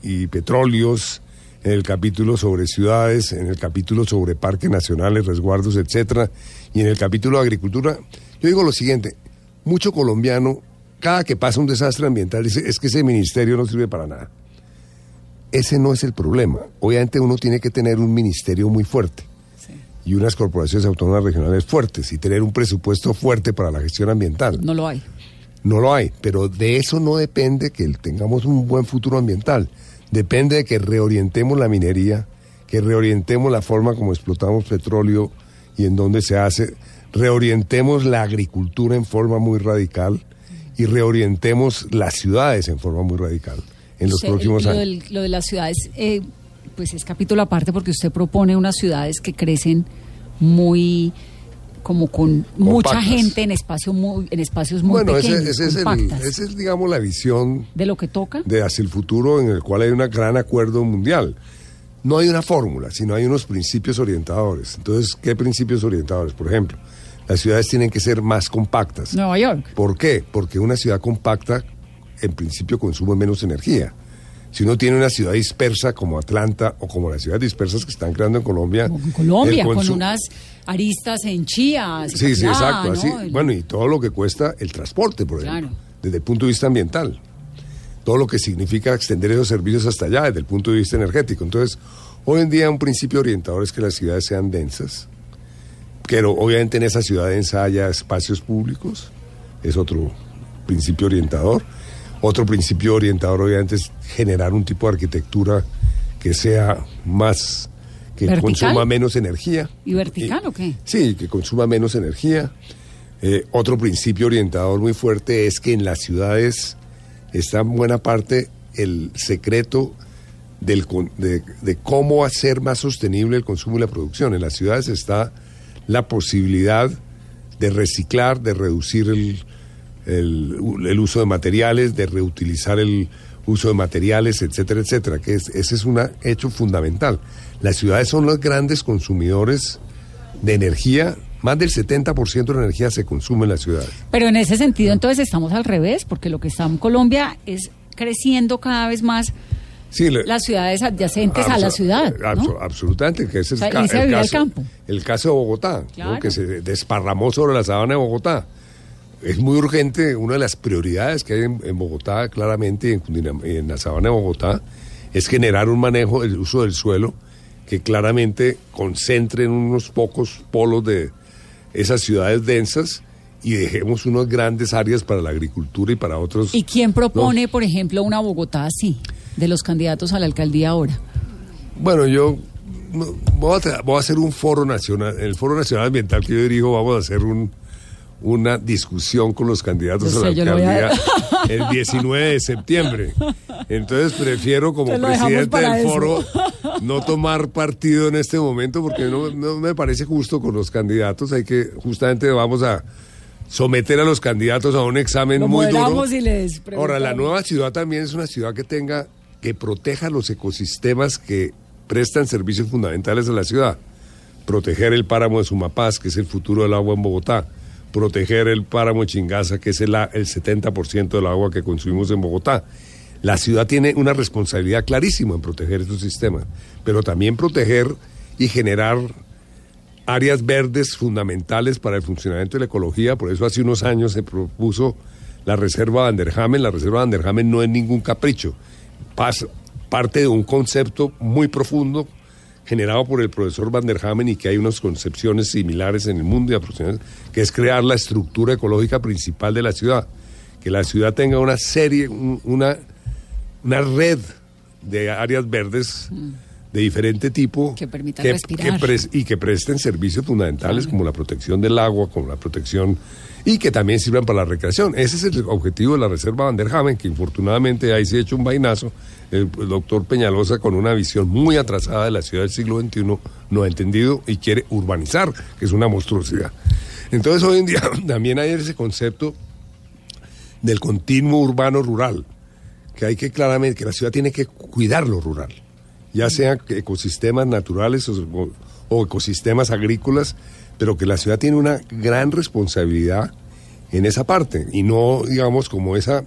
y petróleos, en el capítulo sobre ciudades, en el capítulo sobre parques nacionales, resguardos, etcétera, y en el capítulo de agricultura, yo digo lo siguiente, mucho colombiano, cada que pasa un desastre ambiental, dice, es que ese ministerio no sirve para nada ese no es el problema. Obviamente uno tiene que tener un ministerio muy fuerte y unas corporaciones autónomas regionales fuertes y tener un presupuesto fuerte para la gestión ambiental. No lo hay. No lo hay, pero de eso no depende que tengamos un buen futuro ambiental. depende de que reorientemos la minería, que reorientemos la forma como explotamos petróleo y en dónde se hace, reorientemos la agricultura en forma muy radical y reorientemos las ciudades en forma muy radical en los próximos años. lo de las ciudades, eh, pues es capítulo aparte porque usted propone unas ciudades que crecen muy como con mucha gente en espacio muy, en espacios muy pequeños. Bueno, esa es, es, digamos, la visión de lo que toca de hacia el futuro en el cual hay un gran acuerdo mundial. No hay una fórmula, sino hay unos principios orientadores. Entonces, ¿qué principios orientadores? Por ejemplo, las ciudades tienen que ser más compactas. Nueva York. ¿Por qué? Porque una ciudad compacta, en principio, consume menos energía. Si uno tiene una ciudad dispersa como Atlanta o como las ciudades dispersas que están creando en Colombia. en Colombia, con unas aristas en Chía. Sí, sí, exacto. Así, bueno, y todo lo que cuesta el transporte, por ejemplo, desde el punto de vista ambiental. Todo lo que significa extender esos servicios hasta allá, desde el punto de vista energético. Entonces, hoy en día un principio orientador es que las ciudades sean densas, pero obviamente en esa ciudad densa haya espacios públicos, es otro principio orientador. Otro principio orientador obviamente es generar un tipo de arquitectura que sea más que consuma menos energía. ¿Y vertical o qué? Sí, que consuma menos energía. Eh, otro principio orientador muy fuerte es que en las ciudades está en buena parte el secreto del, de, de, cómo hacer más sostenible el consumo y la producción. En las ciudades está la posibilidad de reciclar, de reducir el, el, el uso de materiales, de reutilizar el uso de materiales, etcétera, etcétera, que es, ese es un hecho fundamental. Las ciudades son los grandes consumidores de energía más del 70% de la energía se consume en las ciudades. Pero en ese sentido, entonces estamos al revés, porque lo que está en Colombia es creciendo cada vez más las ciudades adyacentes a la ciudad. absolutamente, que ese es el, caso, el, caso, de Bogotá, que se desparramó sobre la sabana de Bogotá es muy urgente, una de las prioridades que hay en, Bogotá, claramente, en, en, la sabana de Bogotá, es generar un manejo del uso del suelo que claramente concentre en unos pocos polos de esas ciudades densas y dejemos unas grandes áreas para la agricultura y para otros. ¿Y quién propone, por ejemplo, una Bogotá así, de los candidatos a la alcaldía ahora? Bueno, yo voy a, voy a hacer un foro nacional, el foro nacional ambiental que yo dirijo, vamos a hacer un una discusión con los candidatos a la alcaldía [LAUGHS] el 19 de septiembre. Entonces prefiero como presidente del foro no tomar partido en este momento porque no, me parece justo con los candidatos. Hay que, justamente vamos a someter a los candidatos a un examen muy duro. Ahora, la nueva ciudad también es una ciudad que tenga, que proteja los ecosistemas que prestan servicios fundamentales a la ciudad. Proteger el páramo de Sumapaz, que es el futuro del agua en Bogotá proteger el páramo Chingaza, que es el, el 70% del agua que consumimos en Bogotá. La ciudad tiene una responsabilidad clarísima en proteger estos sistemas, pero también proteger y generar áreas verdes fundamentales para el funcionamiento de la ecología. Por eso hace unos años se propuso la Reserva Van der Hamen. La Reserva Van der Hamen no es ningún capricho, parte de un concepto muy profundo generado por el profesor Van der Hamen y que hay unas concepciones similares en el mundo y aproximadamente, que es crear la estructura ecológica principal de la ciudad. Que la ciudad tenga una serie, una, una red de áreas verdes de diferente tipo que permitan respirar. y que presten servicios fundamentales como la protección del agua, como la protección y que también sirvan para la recreación. Ese es el objetivo de la Reserva Van der Hamen, que infortunadamente ahí se ha hecho un vainazo. El, doctor Peñalosa, con una visión muy atrasada de la ciudad del siglo XXI, no ha entendido y quiere urbanizar, que es una monstruosidad. Entonces hoy en día [CLEARS THROAT] también hay ese concepto del continuo urbano-rural, que hay que claramente, que la ciudad tiene que cuidar lo rural, ya sea ecosistemas naturales o ecosistemas agrícolas, pero que la ciudad tiene una gran responsabilidad en esa parte y no, digamos, como esa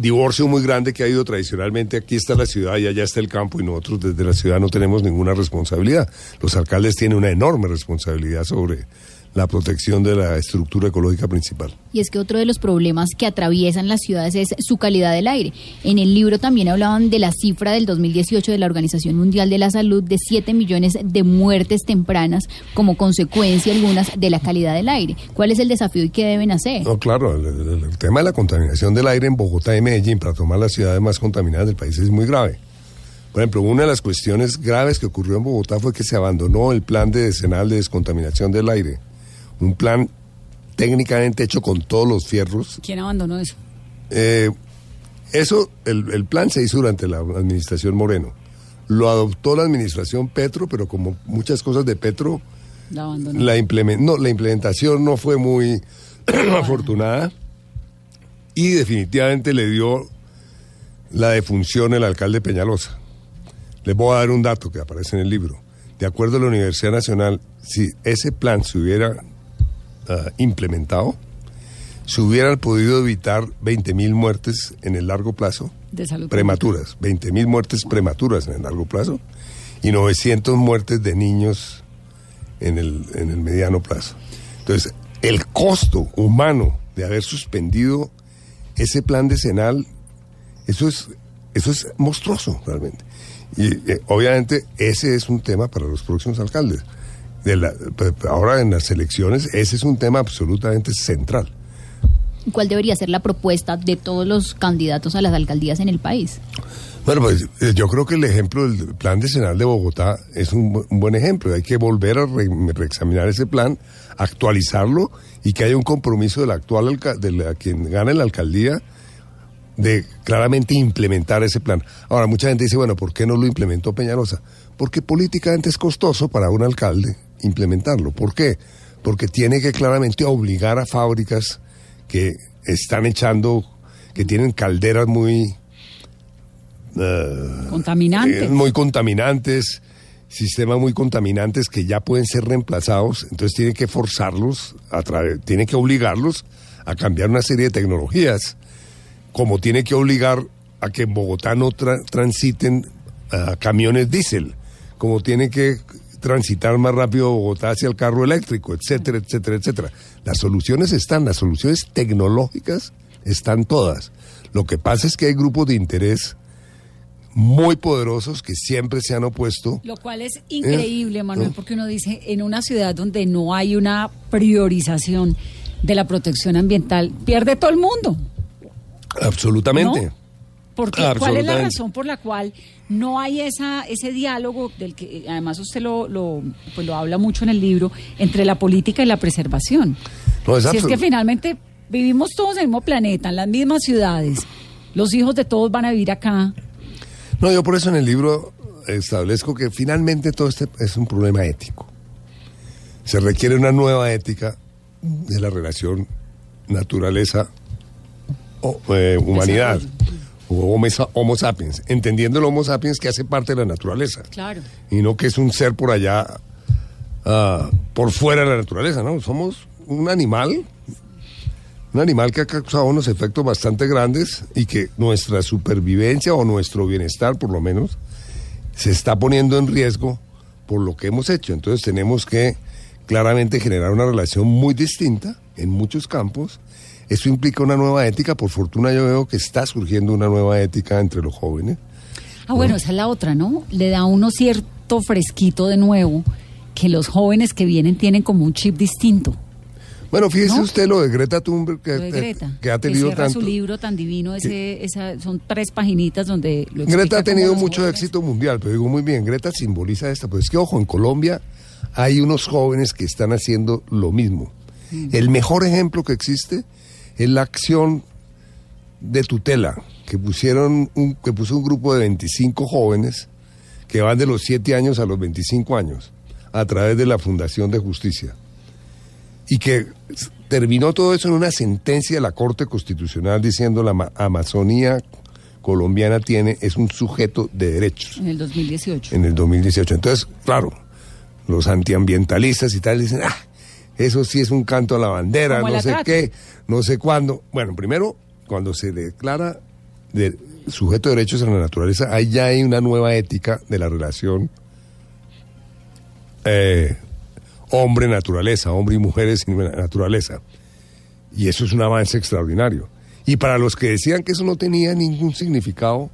divorcio muy grande que ha ido tradicionalmente, aquí está la ciudad y allá está el campo y nosotros desde la ciudad no tenemos ninguna responsabilidad. Los alcaldes tienen una enorme responsabilidad sobre la protección de la estructura ecológica principal. Y es que otro de los problemas que atraviesan las ciudades es su calidad del aire. En el libro también hablaban de la cifra del 2018 de la Organización Mundial de la Salud de 7 millones de muertes tempranas como consecuencia algunas de la calidad del aire. ¿Cuál es el desafío y qué deben hacer? No, claro, el, tema de la contaminación del aire en Bogotá y Medellín para tomar las ciudades más contaminadas del país es muy grave. Por ejemplo, una de las cuestiones graves que ocurrió en Bogotá fue que se abandonó el plan de decenal de descontaminación del aire un plan técnicamente hecho con todos los fierros. ¿Quién abandonó eso? Eh, eso, el, plan se hizo durante la administración Moreno. Lo adoptó la administración Petro, pero como muchas cosas de Petro, la, la, no, la implementación no fue muy [CLEARS THROAT] afortunada y definitivamente le dio la defunción el alcalde Peñalosa. Les voy a dar un dato que aparece en el libro. De acuerdo a la Universidad Nacional, si ese plan se hubiera implementado, se hubieran podido evitar 20.000 muertes en el largo plazo, prematuras, 20.000 muertes prematuras en el largo plazo y 900 muertes de niños en el, en el mediano plazo. Entonces, el costo humano de haber suspendido ese plan decenal, eso es, eso es monstruoso realmente. Y eh, obviamente ese es un tema para los próximos alcaldes de ahora en las elecciones, ese es un tema absolutamente central. ¿Cuál debería ser la propuesta de todos los candidatos a las alcaldías en el país? Bueno, pues eh, yo creo que el ejemplo del plan decenal de Bogotá es un, buen ejemplo. Hay que volver a reexaminar ese plan, actualizarlo y que haya un compromiso del actual de la, quien gane la alcaldía de claramente implementar ese plan. Ahora, mucha gente dice, bueno, ¿por qué no lo implementó Peñalosa? Porque políticamente es costoso para un alcalde implementarlo. ¿Por qué? Porque tiene que claramente obligar a fábricas que están echando, que tienen calderas muy... Eh, contaminantes. Eh, muy contaminantes, sistemas muy contaminantes que ya pueden ser reemplazados, entonces tiene que forzarlos, a tiene que obligarlos a cambiar una serie de tecnologías, como tiene que obligar a que en Bogotá no transiten eh, camiones diésel, como tiene que transitar más rápido Bogotá hacia el carro eléctrico, etcétera, etcétera, etcétera. Las soluciones están, las soluciones tecnológicas están todas. Lo que pasa es que hay grupos de interés muy poderosos que siempre se han opuesto. Lo cual es increíble, Manuel, porque uno dice, en una ciudad donde no hay una priorización de la protección ambiental, pierde todo el mundo. Absolutamente. Porque, ¿Cuál es la razón por la cual no hay esa, ese diálogo del que además usted lo, lo, pues lo habla mucho en el libro entre la política y la preservación? si es que finalmente vivimos todos en el mismo planeta, en las mismas ciudades, los hijos de todos van a vivir acá. No, yo por eso en el libro establezco que finalmente todo este es un problema ético. Se requiere una nueva ética de la relación naturaleza o eh, humanidad homo, sapiens, entendiendo el Homo sapiens que hace parte de la naturaleza. Claro. Y no que es un ser por allá, ah, por fuera de la naturaleza, ¿no? Somos un animal, un animal que ha causado unos efectos bastante grandes y que nuestra supervivencia o nuestro bienestar, por lo menos, se está poniendo en riesgo por lo que hemos hecho. Entonces tenemos que claramente generar una relación muy distinta en muchos campos eso implica una nueva ética. Por fortuna yo veo que está surgiendo una nueva ética entre los jóvenes. Ah, bueno, esa es la otra, ¿no? Le da uno cierto fresquito de nuevo que los jóvenes que vienen tienen como un chip distinto. Bueno, fíjese usted lo de Greta Thunberg que, que ha tenido que su libro tan divino, ese, son tres paginitas donde Greta ha tenido mucho éxito mundial, pero digo muy bien, Greta simboliza esto, pues es que ojo, en Colombia hay unos jóvenes que están haciendo lo mismo. Mm. El mejor ejemplo que existe es la acción de tutela que pusieron un, que puso un grupo de 25 jóvenes que van de los 7 años a los 25 años a través de la Fundación de Justicia y que terminó todo eso en una sentencia de la Corte Constitucional diciendo la Amazonía colombiana tiene es un sujeto de derechos. En el 2018. En el 2018. Entonces, claro, los antiambientalistas y tal dicen, ah, eso sí es un canto a la bandera, no sé qué, no sé cuándo. Bueno, primero, cuando se declara de sujeto de derechos a la naturaleza, ahí ya hay una nueva ética de la relación eh, hombre naturaleza, hombre y mujeres naturaleza. Y eso es un avance extraordinario. Y para los que decían que eso no tenía ningún significado,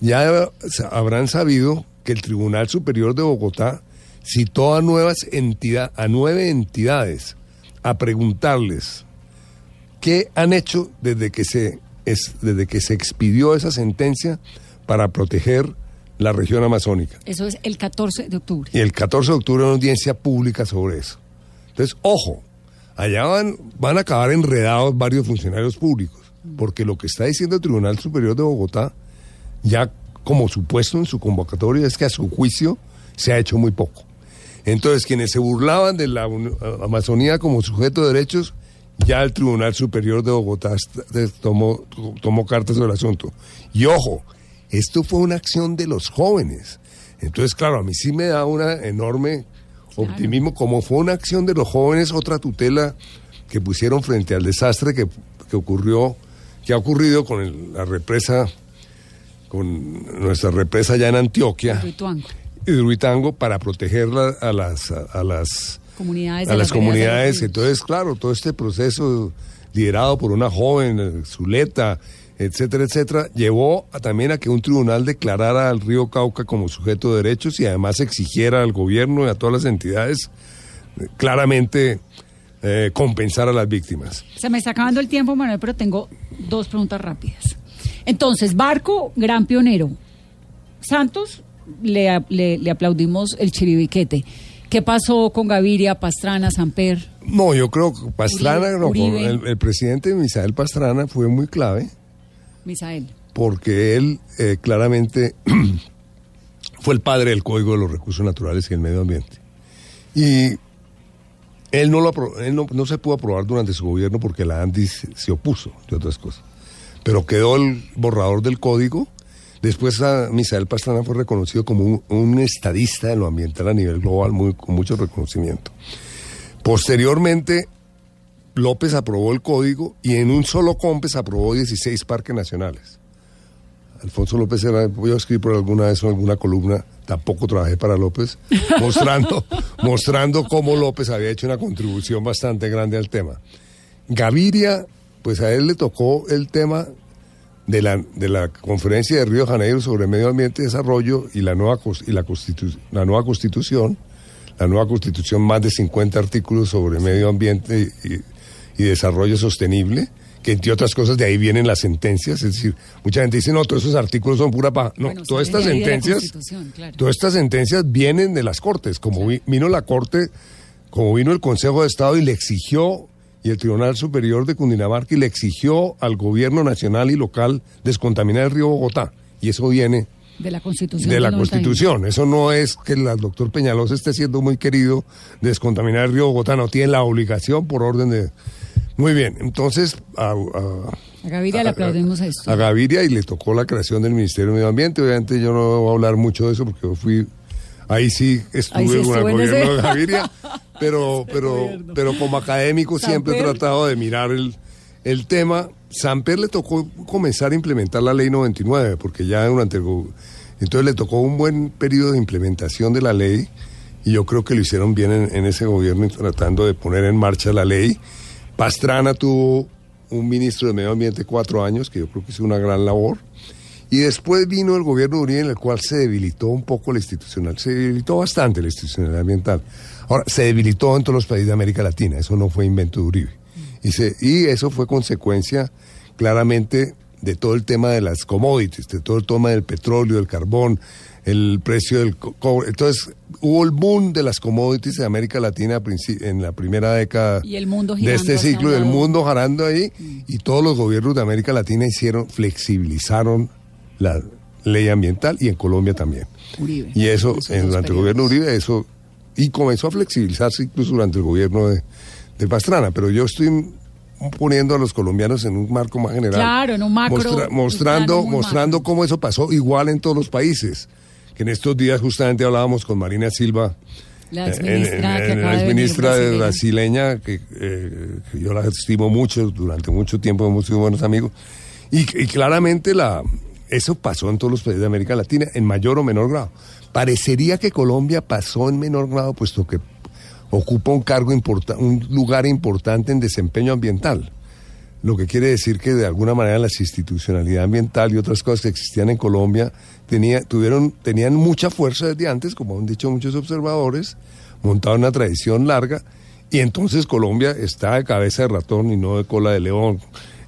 ya habrán sabido que el Tribunal Superior de Bogotá citó a nuevas entidades, a nueve entidades a preguntarles qué han hecho desde que se es, desde que se expidió esa sentencia para proteger la región amazónica. Eso es el 14 de octubre. Y el 14 de octubre una audiencia pública sobre eso. Entonces, ojo, allá van, van a acabar enredados varios funcionarios públicos, porque lo que está diciendo el Tribunal Superior de Bogotá, ya como supuesto en su convocatoria, es que a su juicio se ha hecho muy poco. Entonces, quienes se burlaban de la Amazonía como sujeto de derechos, ya el Tribunal Superior de Bogotá tomó, tomó cartas sobre el asunto. Y ojo, esto fue una acción de los jóvenes. Entonces, claro, a mí sí me da un enorme optimismo, como fue una acción de los jóvenes, otra tutela que pusieron frente al desastre que, ocurrió, que ha ocurrido con la represa, con nuestra represa allá en Antioquia. Hidruitango para proteger a las, a, las comunidades. A las comunidades. Entonces, claro, todo este proceso liderado por una joven, Zuleta, etcétera, etcétera, llevó también a que un tribunal declarara al río Cauca como sujeto de derechos y además exigiera al gobierno y a todas las entidades eh, claramente eh, compensar a las víctimas. Se me está acabando el tiempo, Manuel, pero tengo dos preguntas rápidas. Entonces, Barco, gran pionero. Santos, le, le, aplaudimos el chiribiquete. ¿Qué pasó con Gaviria, Pastrana, Samper? No, yo creo que Pastrana, el, el, presidente Misael Pastrana fue muy clave Misael. Porque él eh, claramente [CLEARS THROAT] fue el padre del Código de los Recursos Naturales y el Medio Ambiente. Y él no, lo no, se pudo aprobar durante su gobierno porque la ANDIS se opuso, de otras cosas. Pero quedó el borrador del código. Después a Misael Pastrana fue reconocido como un, estadista de lo ambiental a nivel global, muy, con mucho reconocimiento. Posteriormente, López aprobó el código y en un solo COMPES aprobó 16 parques nacionales. Alfonso López era, voy a escribir por alguna vez en alguna columna, tampoco trabajé para López, [LAUGHS] mostrando, mostrando cómo López había hecho una contribución bastante grande al tema. Gaviria, pues a él le tocó el tema de la, de la conferencia de Río de Janeiro sobre medio ambiente y desarrollo y la nueva, y la, la nueva constitución, la nueva constitución, más de 50 artículos sobre medio ambiente y, y desarrollo sostenible, que entre otras cosas de ahí vienen las sentencias, es decir, mucha gente dice, no, todos esos artículos son pura paja. No, todas estas sentencias, todas estas sentencias vienen de las Cortes, como vino la Corte, como vino el Consejo de Estado y le exigió, y el Tribunal Superior de Cundinamarca y le exigió al gobierno nacional y local descontaminar el río Bogotá. Y eso viene de la Constitución. De la Constitución. Eso no es que el doctor Peñalosa esté siendo muy querido descontaminar el río Bogotá, no tiene la obligación por orden de, muy bien, entonces a, Gaviria le aplaudimos esto. A Gaviria y le tocó la creación del Ministerio de Medio Ambiente. Obviamente yo no voy a hablar mucho de eso porque yo fui, ahí sí estuve, en el gobierno de Gaviria, [LAUGHS] pero, pero, pero como académico siempre he tratado de mirar el, el tema. Samper le tocó comenzar a implementar la ley 99 porque ya durante el... Entonces le tocó un buen periodo de implementación de la ley y yo creo que lo hicieron bien en, en ese gobierno tratando de poner en marcha la ley Pastrana tuvo un ministro de Medio Ambiente cuatro años, que yo creo que hizo una gran labor. Y después vino el gobierno de Uribe, en el cual se debilitó un poco la institucional, se debilitó bastante la institucional ambiental. Ahora, se debilitó en todos los países de América Latina, eso no fue invento de Uribe. Y, y eso fue consecuencia claramente de todo el tema de las commodities, de todo el tema del petróleo, del carbón, el precio del cobre. Entonces, hubo el boom de las commodities de América Latina en la primera década de este ciclo, del mundo jarando ahí, mm. y todos los gobiernos de América Latina hicieron, flexibilizaron la ley ambiental y en Colombia también. y eso, durante el gobierno Uribe, eso, y comenzó a flexibilizarse incluso durante el gobierno de, Pastrana, pero yo estoy poniendo a los colombianos en un marco más general. Claro, en un macro. mostrando mostrando cómo eso pasó igual en todos los países que en estos días justamente hablábamos con Marina Silva, la exministra, ministra de brasileña, que, eh, que, yo la estimo mucho, durante mucho tiempo hemos sido buenos amigos, y, claramente la, eso pasó en todos los países de América Latina, en mayor o menor grado. Parecería que Colombia pasó en menor grado, puesto que ocupa un cargo importante, un lugar importante en desempeño ambiental. Lo que quiere decir que de alguna manera la institucionalidad ambiental y otras cosas que existían en Colombia tuvieron, tenían mucha fuerza desde antes, como han dicho muchos observadores, montaron una tradición larga, y entonces Colombia está de cabeza de ratón y no de cola de león.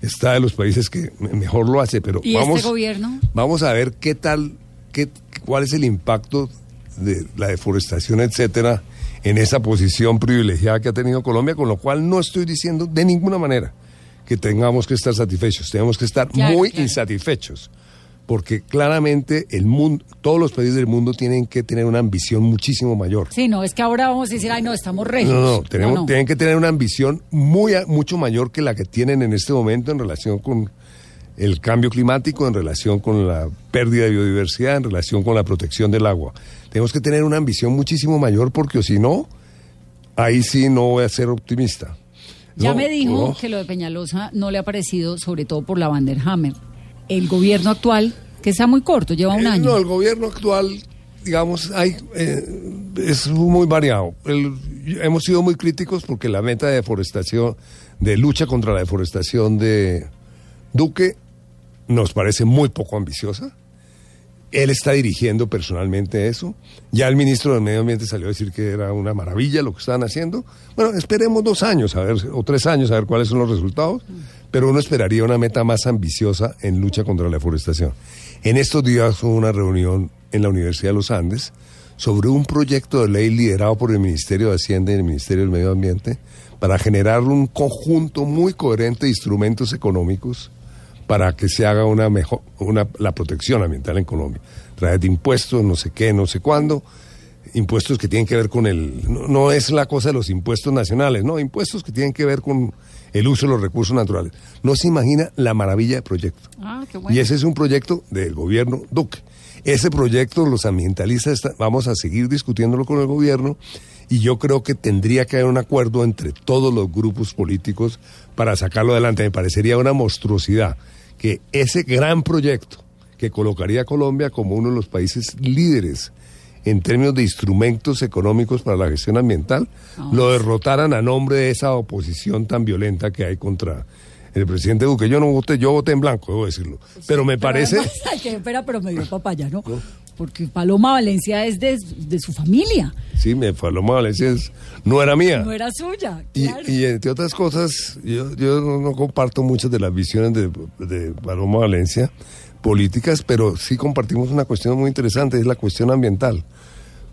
Está de los países que mejor lo hace, pero ¿Y vamos, este gobierno? vamos a ver qué tal, qué, cuál es el impacto de la deforestación, etcétera, en esa posición privilegiada que ha tenido Colombia, con lo cual no estoy diciendo de ninguna manera que tengamos que estar satisfechos, tenemos que estar muy insatisfechos, porque claramente el mundo, todos los países del mundo tienen que tener una ambición muchísimo mayor. Sí, no, es que ahora vamos a decir, ay, no, estamos regios. No, no, tenemos, tienen que tener una ambición muy, mucho mayor que la que tienen en este momento en relación con el cambio climático, en relación con la pérdida de biodiversidad, en relación con la protección del agua. Tenemos que tener una ambición muchísimo mayor porque si no, ahí sí no voy a ser optimista. Ya me dijo que lo de Peñalosa no le ha parecido, sobre todo por la Vanderhammer. El gobierno actual, que está muy corto, lleva un eh, año. No, el gobierno actual, digamos, hay, eh, es muy variado. hemos sido muy críticos porque la meta de deforestación, de lucha contra la deforestación de Duque, nos parece muy poco ambiciosa. Él está dirigiendo personalmente eso. Ya el ministro del Medio Ambiente salió a decir que era una maravilla lo que estaban haciendo. Bueno, esperemos dos años a ver, o tres años a ver cuáles son los resultados, pero uno esperaría una meta más ambiciosa en lucha contra la deforestación. En estos días hubo una reunión en la Universidad de los Andes sobre un proyecto de ley liderado por el Ministerio de Hacienda y el Ministerio del Medio Ambiente para generar un conjunto muy coherente de instrumentos económicos para que se haga una mejor, una, la protección ambiental en Colombia. Través de impuestos, no sé qué, no sé cuándo, impuestos que tienen que ver con el, no, es la cosa de los impuestos nacionales, no, impuestos que tienen que ver con el uso de los recursos naturales. No se imagina la maravilla de proyecto. Ah, qué bueno. Y ese es un proyecto del gobierno Duque. Ese proyecto los ambientalistas vamos a seguir discutiéndolo con el gobierno y yo creo que tendría que haber un acuerdo entre todos los grupos políticos para sacarlo adelante. Me parecería una monstruosidad que ese gran proyecto que colocaría a Colombia como uno de los países líderes en términos de instrumentos económicos para la gestión ambiental, lo derrotaran a nombre de esa oposición tan violenta que hay contra el presidente Duque. Yo no voté, yo voté en blanco, debo decirlo. pero me parece... [LAUGHS] espera, pero me dio papaya, ¿no? Porque Paloma Valencia es de, su familia. Sí, me, Paloma Valencia no era mía. No era suya. Y, entre otras cosas, yo, yo no, comparto muchas de las visiones de, de Paloma Valencia políticas, pero sí compartimos una cuestión muy interesante, es la cuestión ambiental.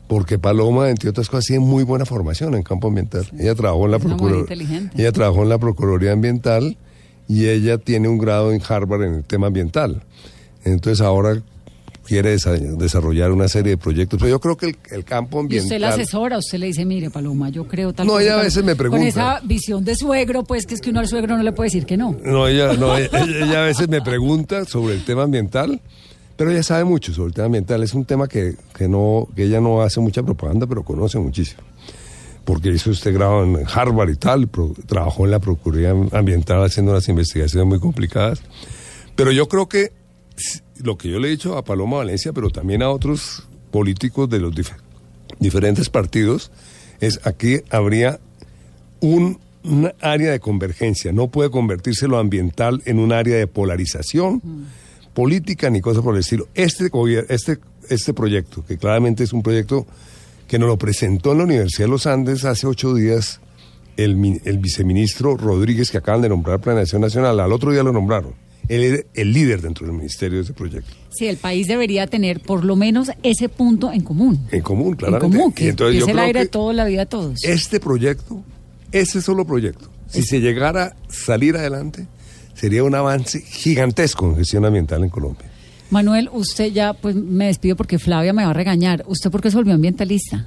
Porque Paloma, entre otras cosas, tiene muy buena formación en campo ambiental. ella trabajó en la Procuraduría. Ella trabajó en la Procuraduría Ambiental y ella tiene un grado en Harvard en el tema ambiental. Entonces ahora quiere desarrollar una serie de proyectos. Pero yo creo que el, campo ambiental... ¿Y usted la asesora? ¿Usted le dice, mire, Paloma, yo creo tal No, ella a veces me pregunta... Con esa visión de suegro, pues, que es que uno al suegro no le puede decir que no. No, ella, no, [LAUGHS] ella, a veces me pregunta sobre el tema ambiental, pero ella sabe mucho sobre el tema ambiental. Es un tema que, que, no, que ella no hace mucha propaganda, pero conoce muchísimo. Porque hizo este grado en Harvard y tal, trabajó en la Procuraduría Ambiental haciendo unas investigaciones muy complicadas. Pero yo creo que lo que yo le he dicho a Paloma Valencia, pero también a otros políticos de los diferentes partidos, es aquí habría un, área de convergencia. No puede convertirse lo ambiental en un área de polarización mm. política ni cosas por el estilo. Este, este, este proyecto, que claramente es un proyecto que nos lo presentó en la Universidad de los Andes hace ocho días el, el viceministro Rodríguez, que acaban de nombrar Planeación Nacional, al otro día lo nombraron él es el líder dentro del ministerio de ese proyecto. Sí, el país debería tener por lo menos ese punto en común. En común, claro. En común, que, entonces es el aire de toda la vida de todos. Este proyecto, ese solo proyecto, si se llegara a salir adelante, sería un avance gigantesco en gestión ambiental en Colombia. Manuel, usted ya, pues me despido porque Flavia me va a regañar. ¿Usted por qué se volvió ambientalista?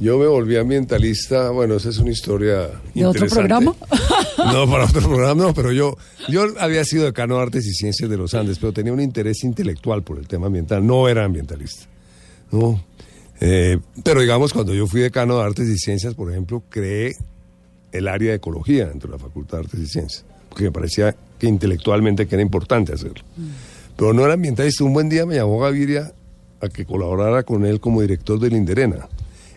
Yo me volví ambientalista, bueno, esa es una historia ¿De otro programa? [LAUGHS] No, para otro programa no, pero yo, yo había sido decano de Artes y Ciencias de los Andes, pero tenía un interés intelectual por el tema ambiental, no era ambientalista. No. Eh, pero digamos, cuando yo fui decano de Artes y Ciencias, por ejemplo, creé el área de ecología dentro de la Facultad de Artes y Ciencias, porque me parecía que intelectualmente que era importante hacerlo. Mm. Pero no era ambientalista. Un buen día me llamó Gaviria a que colaborara con él como director de Linderena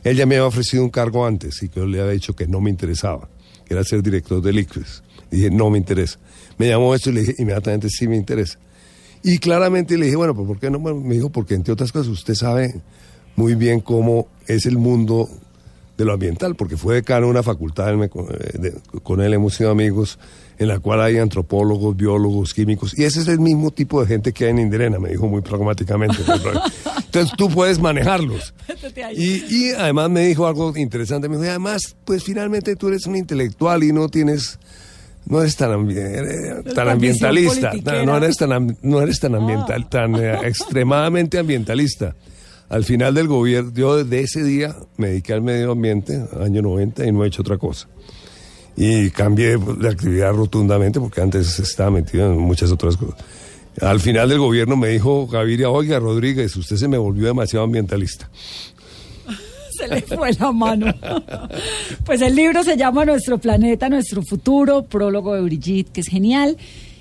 Él ya me había ofrecido un cargo antes y que yo le había dicho que no me interesaba, que era ser director del ICFES. Dije, no me interesa. Me llamó esto y le dije, inmediatamente sí me interesa. Y claramente le dije, bueno, pues ¿por qué no? Me dijo, porque entre otras cosas usted sabe muy bien cómo es el mundo de lo ambiental, porque fue decano de una facultad, eh, con él hemos sido amigos, en la cual hay antropólogos, biólogos, químicos, y ese es el mismo tipo de gente que hay en Indirena, me dijo muy pragmáticamente. [LAUGHS] Entonces tú puedes manejarlos. Y, y, además me dijo algo interesante, me dijo, además, pues finalmente tú eres un intelectual y no tienes no eres tan, eh, tan ambientalista, no, eres tan, no eres tan ambiental, ah. tan eh, [LAUGHS] extremadamente ambientalista. Al final del gobierno, yo desde ese día me dediqué al medio ambiente, año 90, y no he hecho otra cosa. Y cambié de actividad rotundamente porque antes estaba metido en muchas otras cosas. Al final del gobierno me dijo Gaviria, oiga Rodríguez, usted se me volvió demasiado ambientalista [LAUGHS] se le fue la mano. [LAUGHS] Pues el libro se llama Nuestro planeta, nuestro futuro, prólogo de Brigitte, que es genial.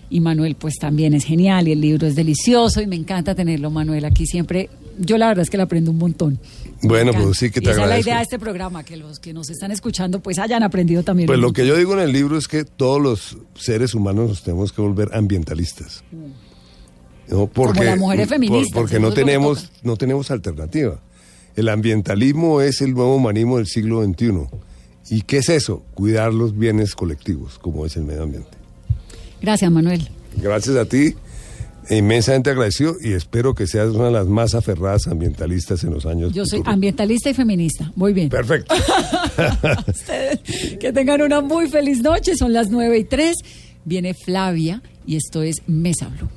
Y Manuel, pues también es genial y el libro es delicioso y me encanta tenerlo, Manuel, aquí siempre. Yo la verdad es que le aprendo un montón. Bueno, pues sí que te Esa es la idea de este programa, que los que nos están escuchando pues hayan aprendido también. Pues lo que yo digo en el libro es que todos los seres humanos nos tenemos que volver ambientalistas. Mm. ¿no? Porque, Como la mujer feminista. porque no tenemos, no tenemos alternativa. El ambientalismo es el nuevo humanismo del siglo XXI. ¿Y qué es eso? Cuidar los bienes colectivos, como es el medio ambiente. Gracias, Manuel. Gracias a ti. Inmensamente agradecido y espero que seas una de las más aferradas ambientalistas en los años. Yo soy ambientalista y feminista. Muy bien. Perfecto. [LAUGHS] que tengan una muy feliz noche. Son las nueve y tres. Viene Flavia y esto es Mesa Blue.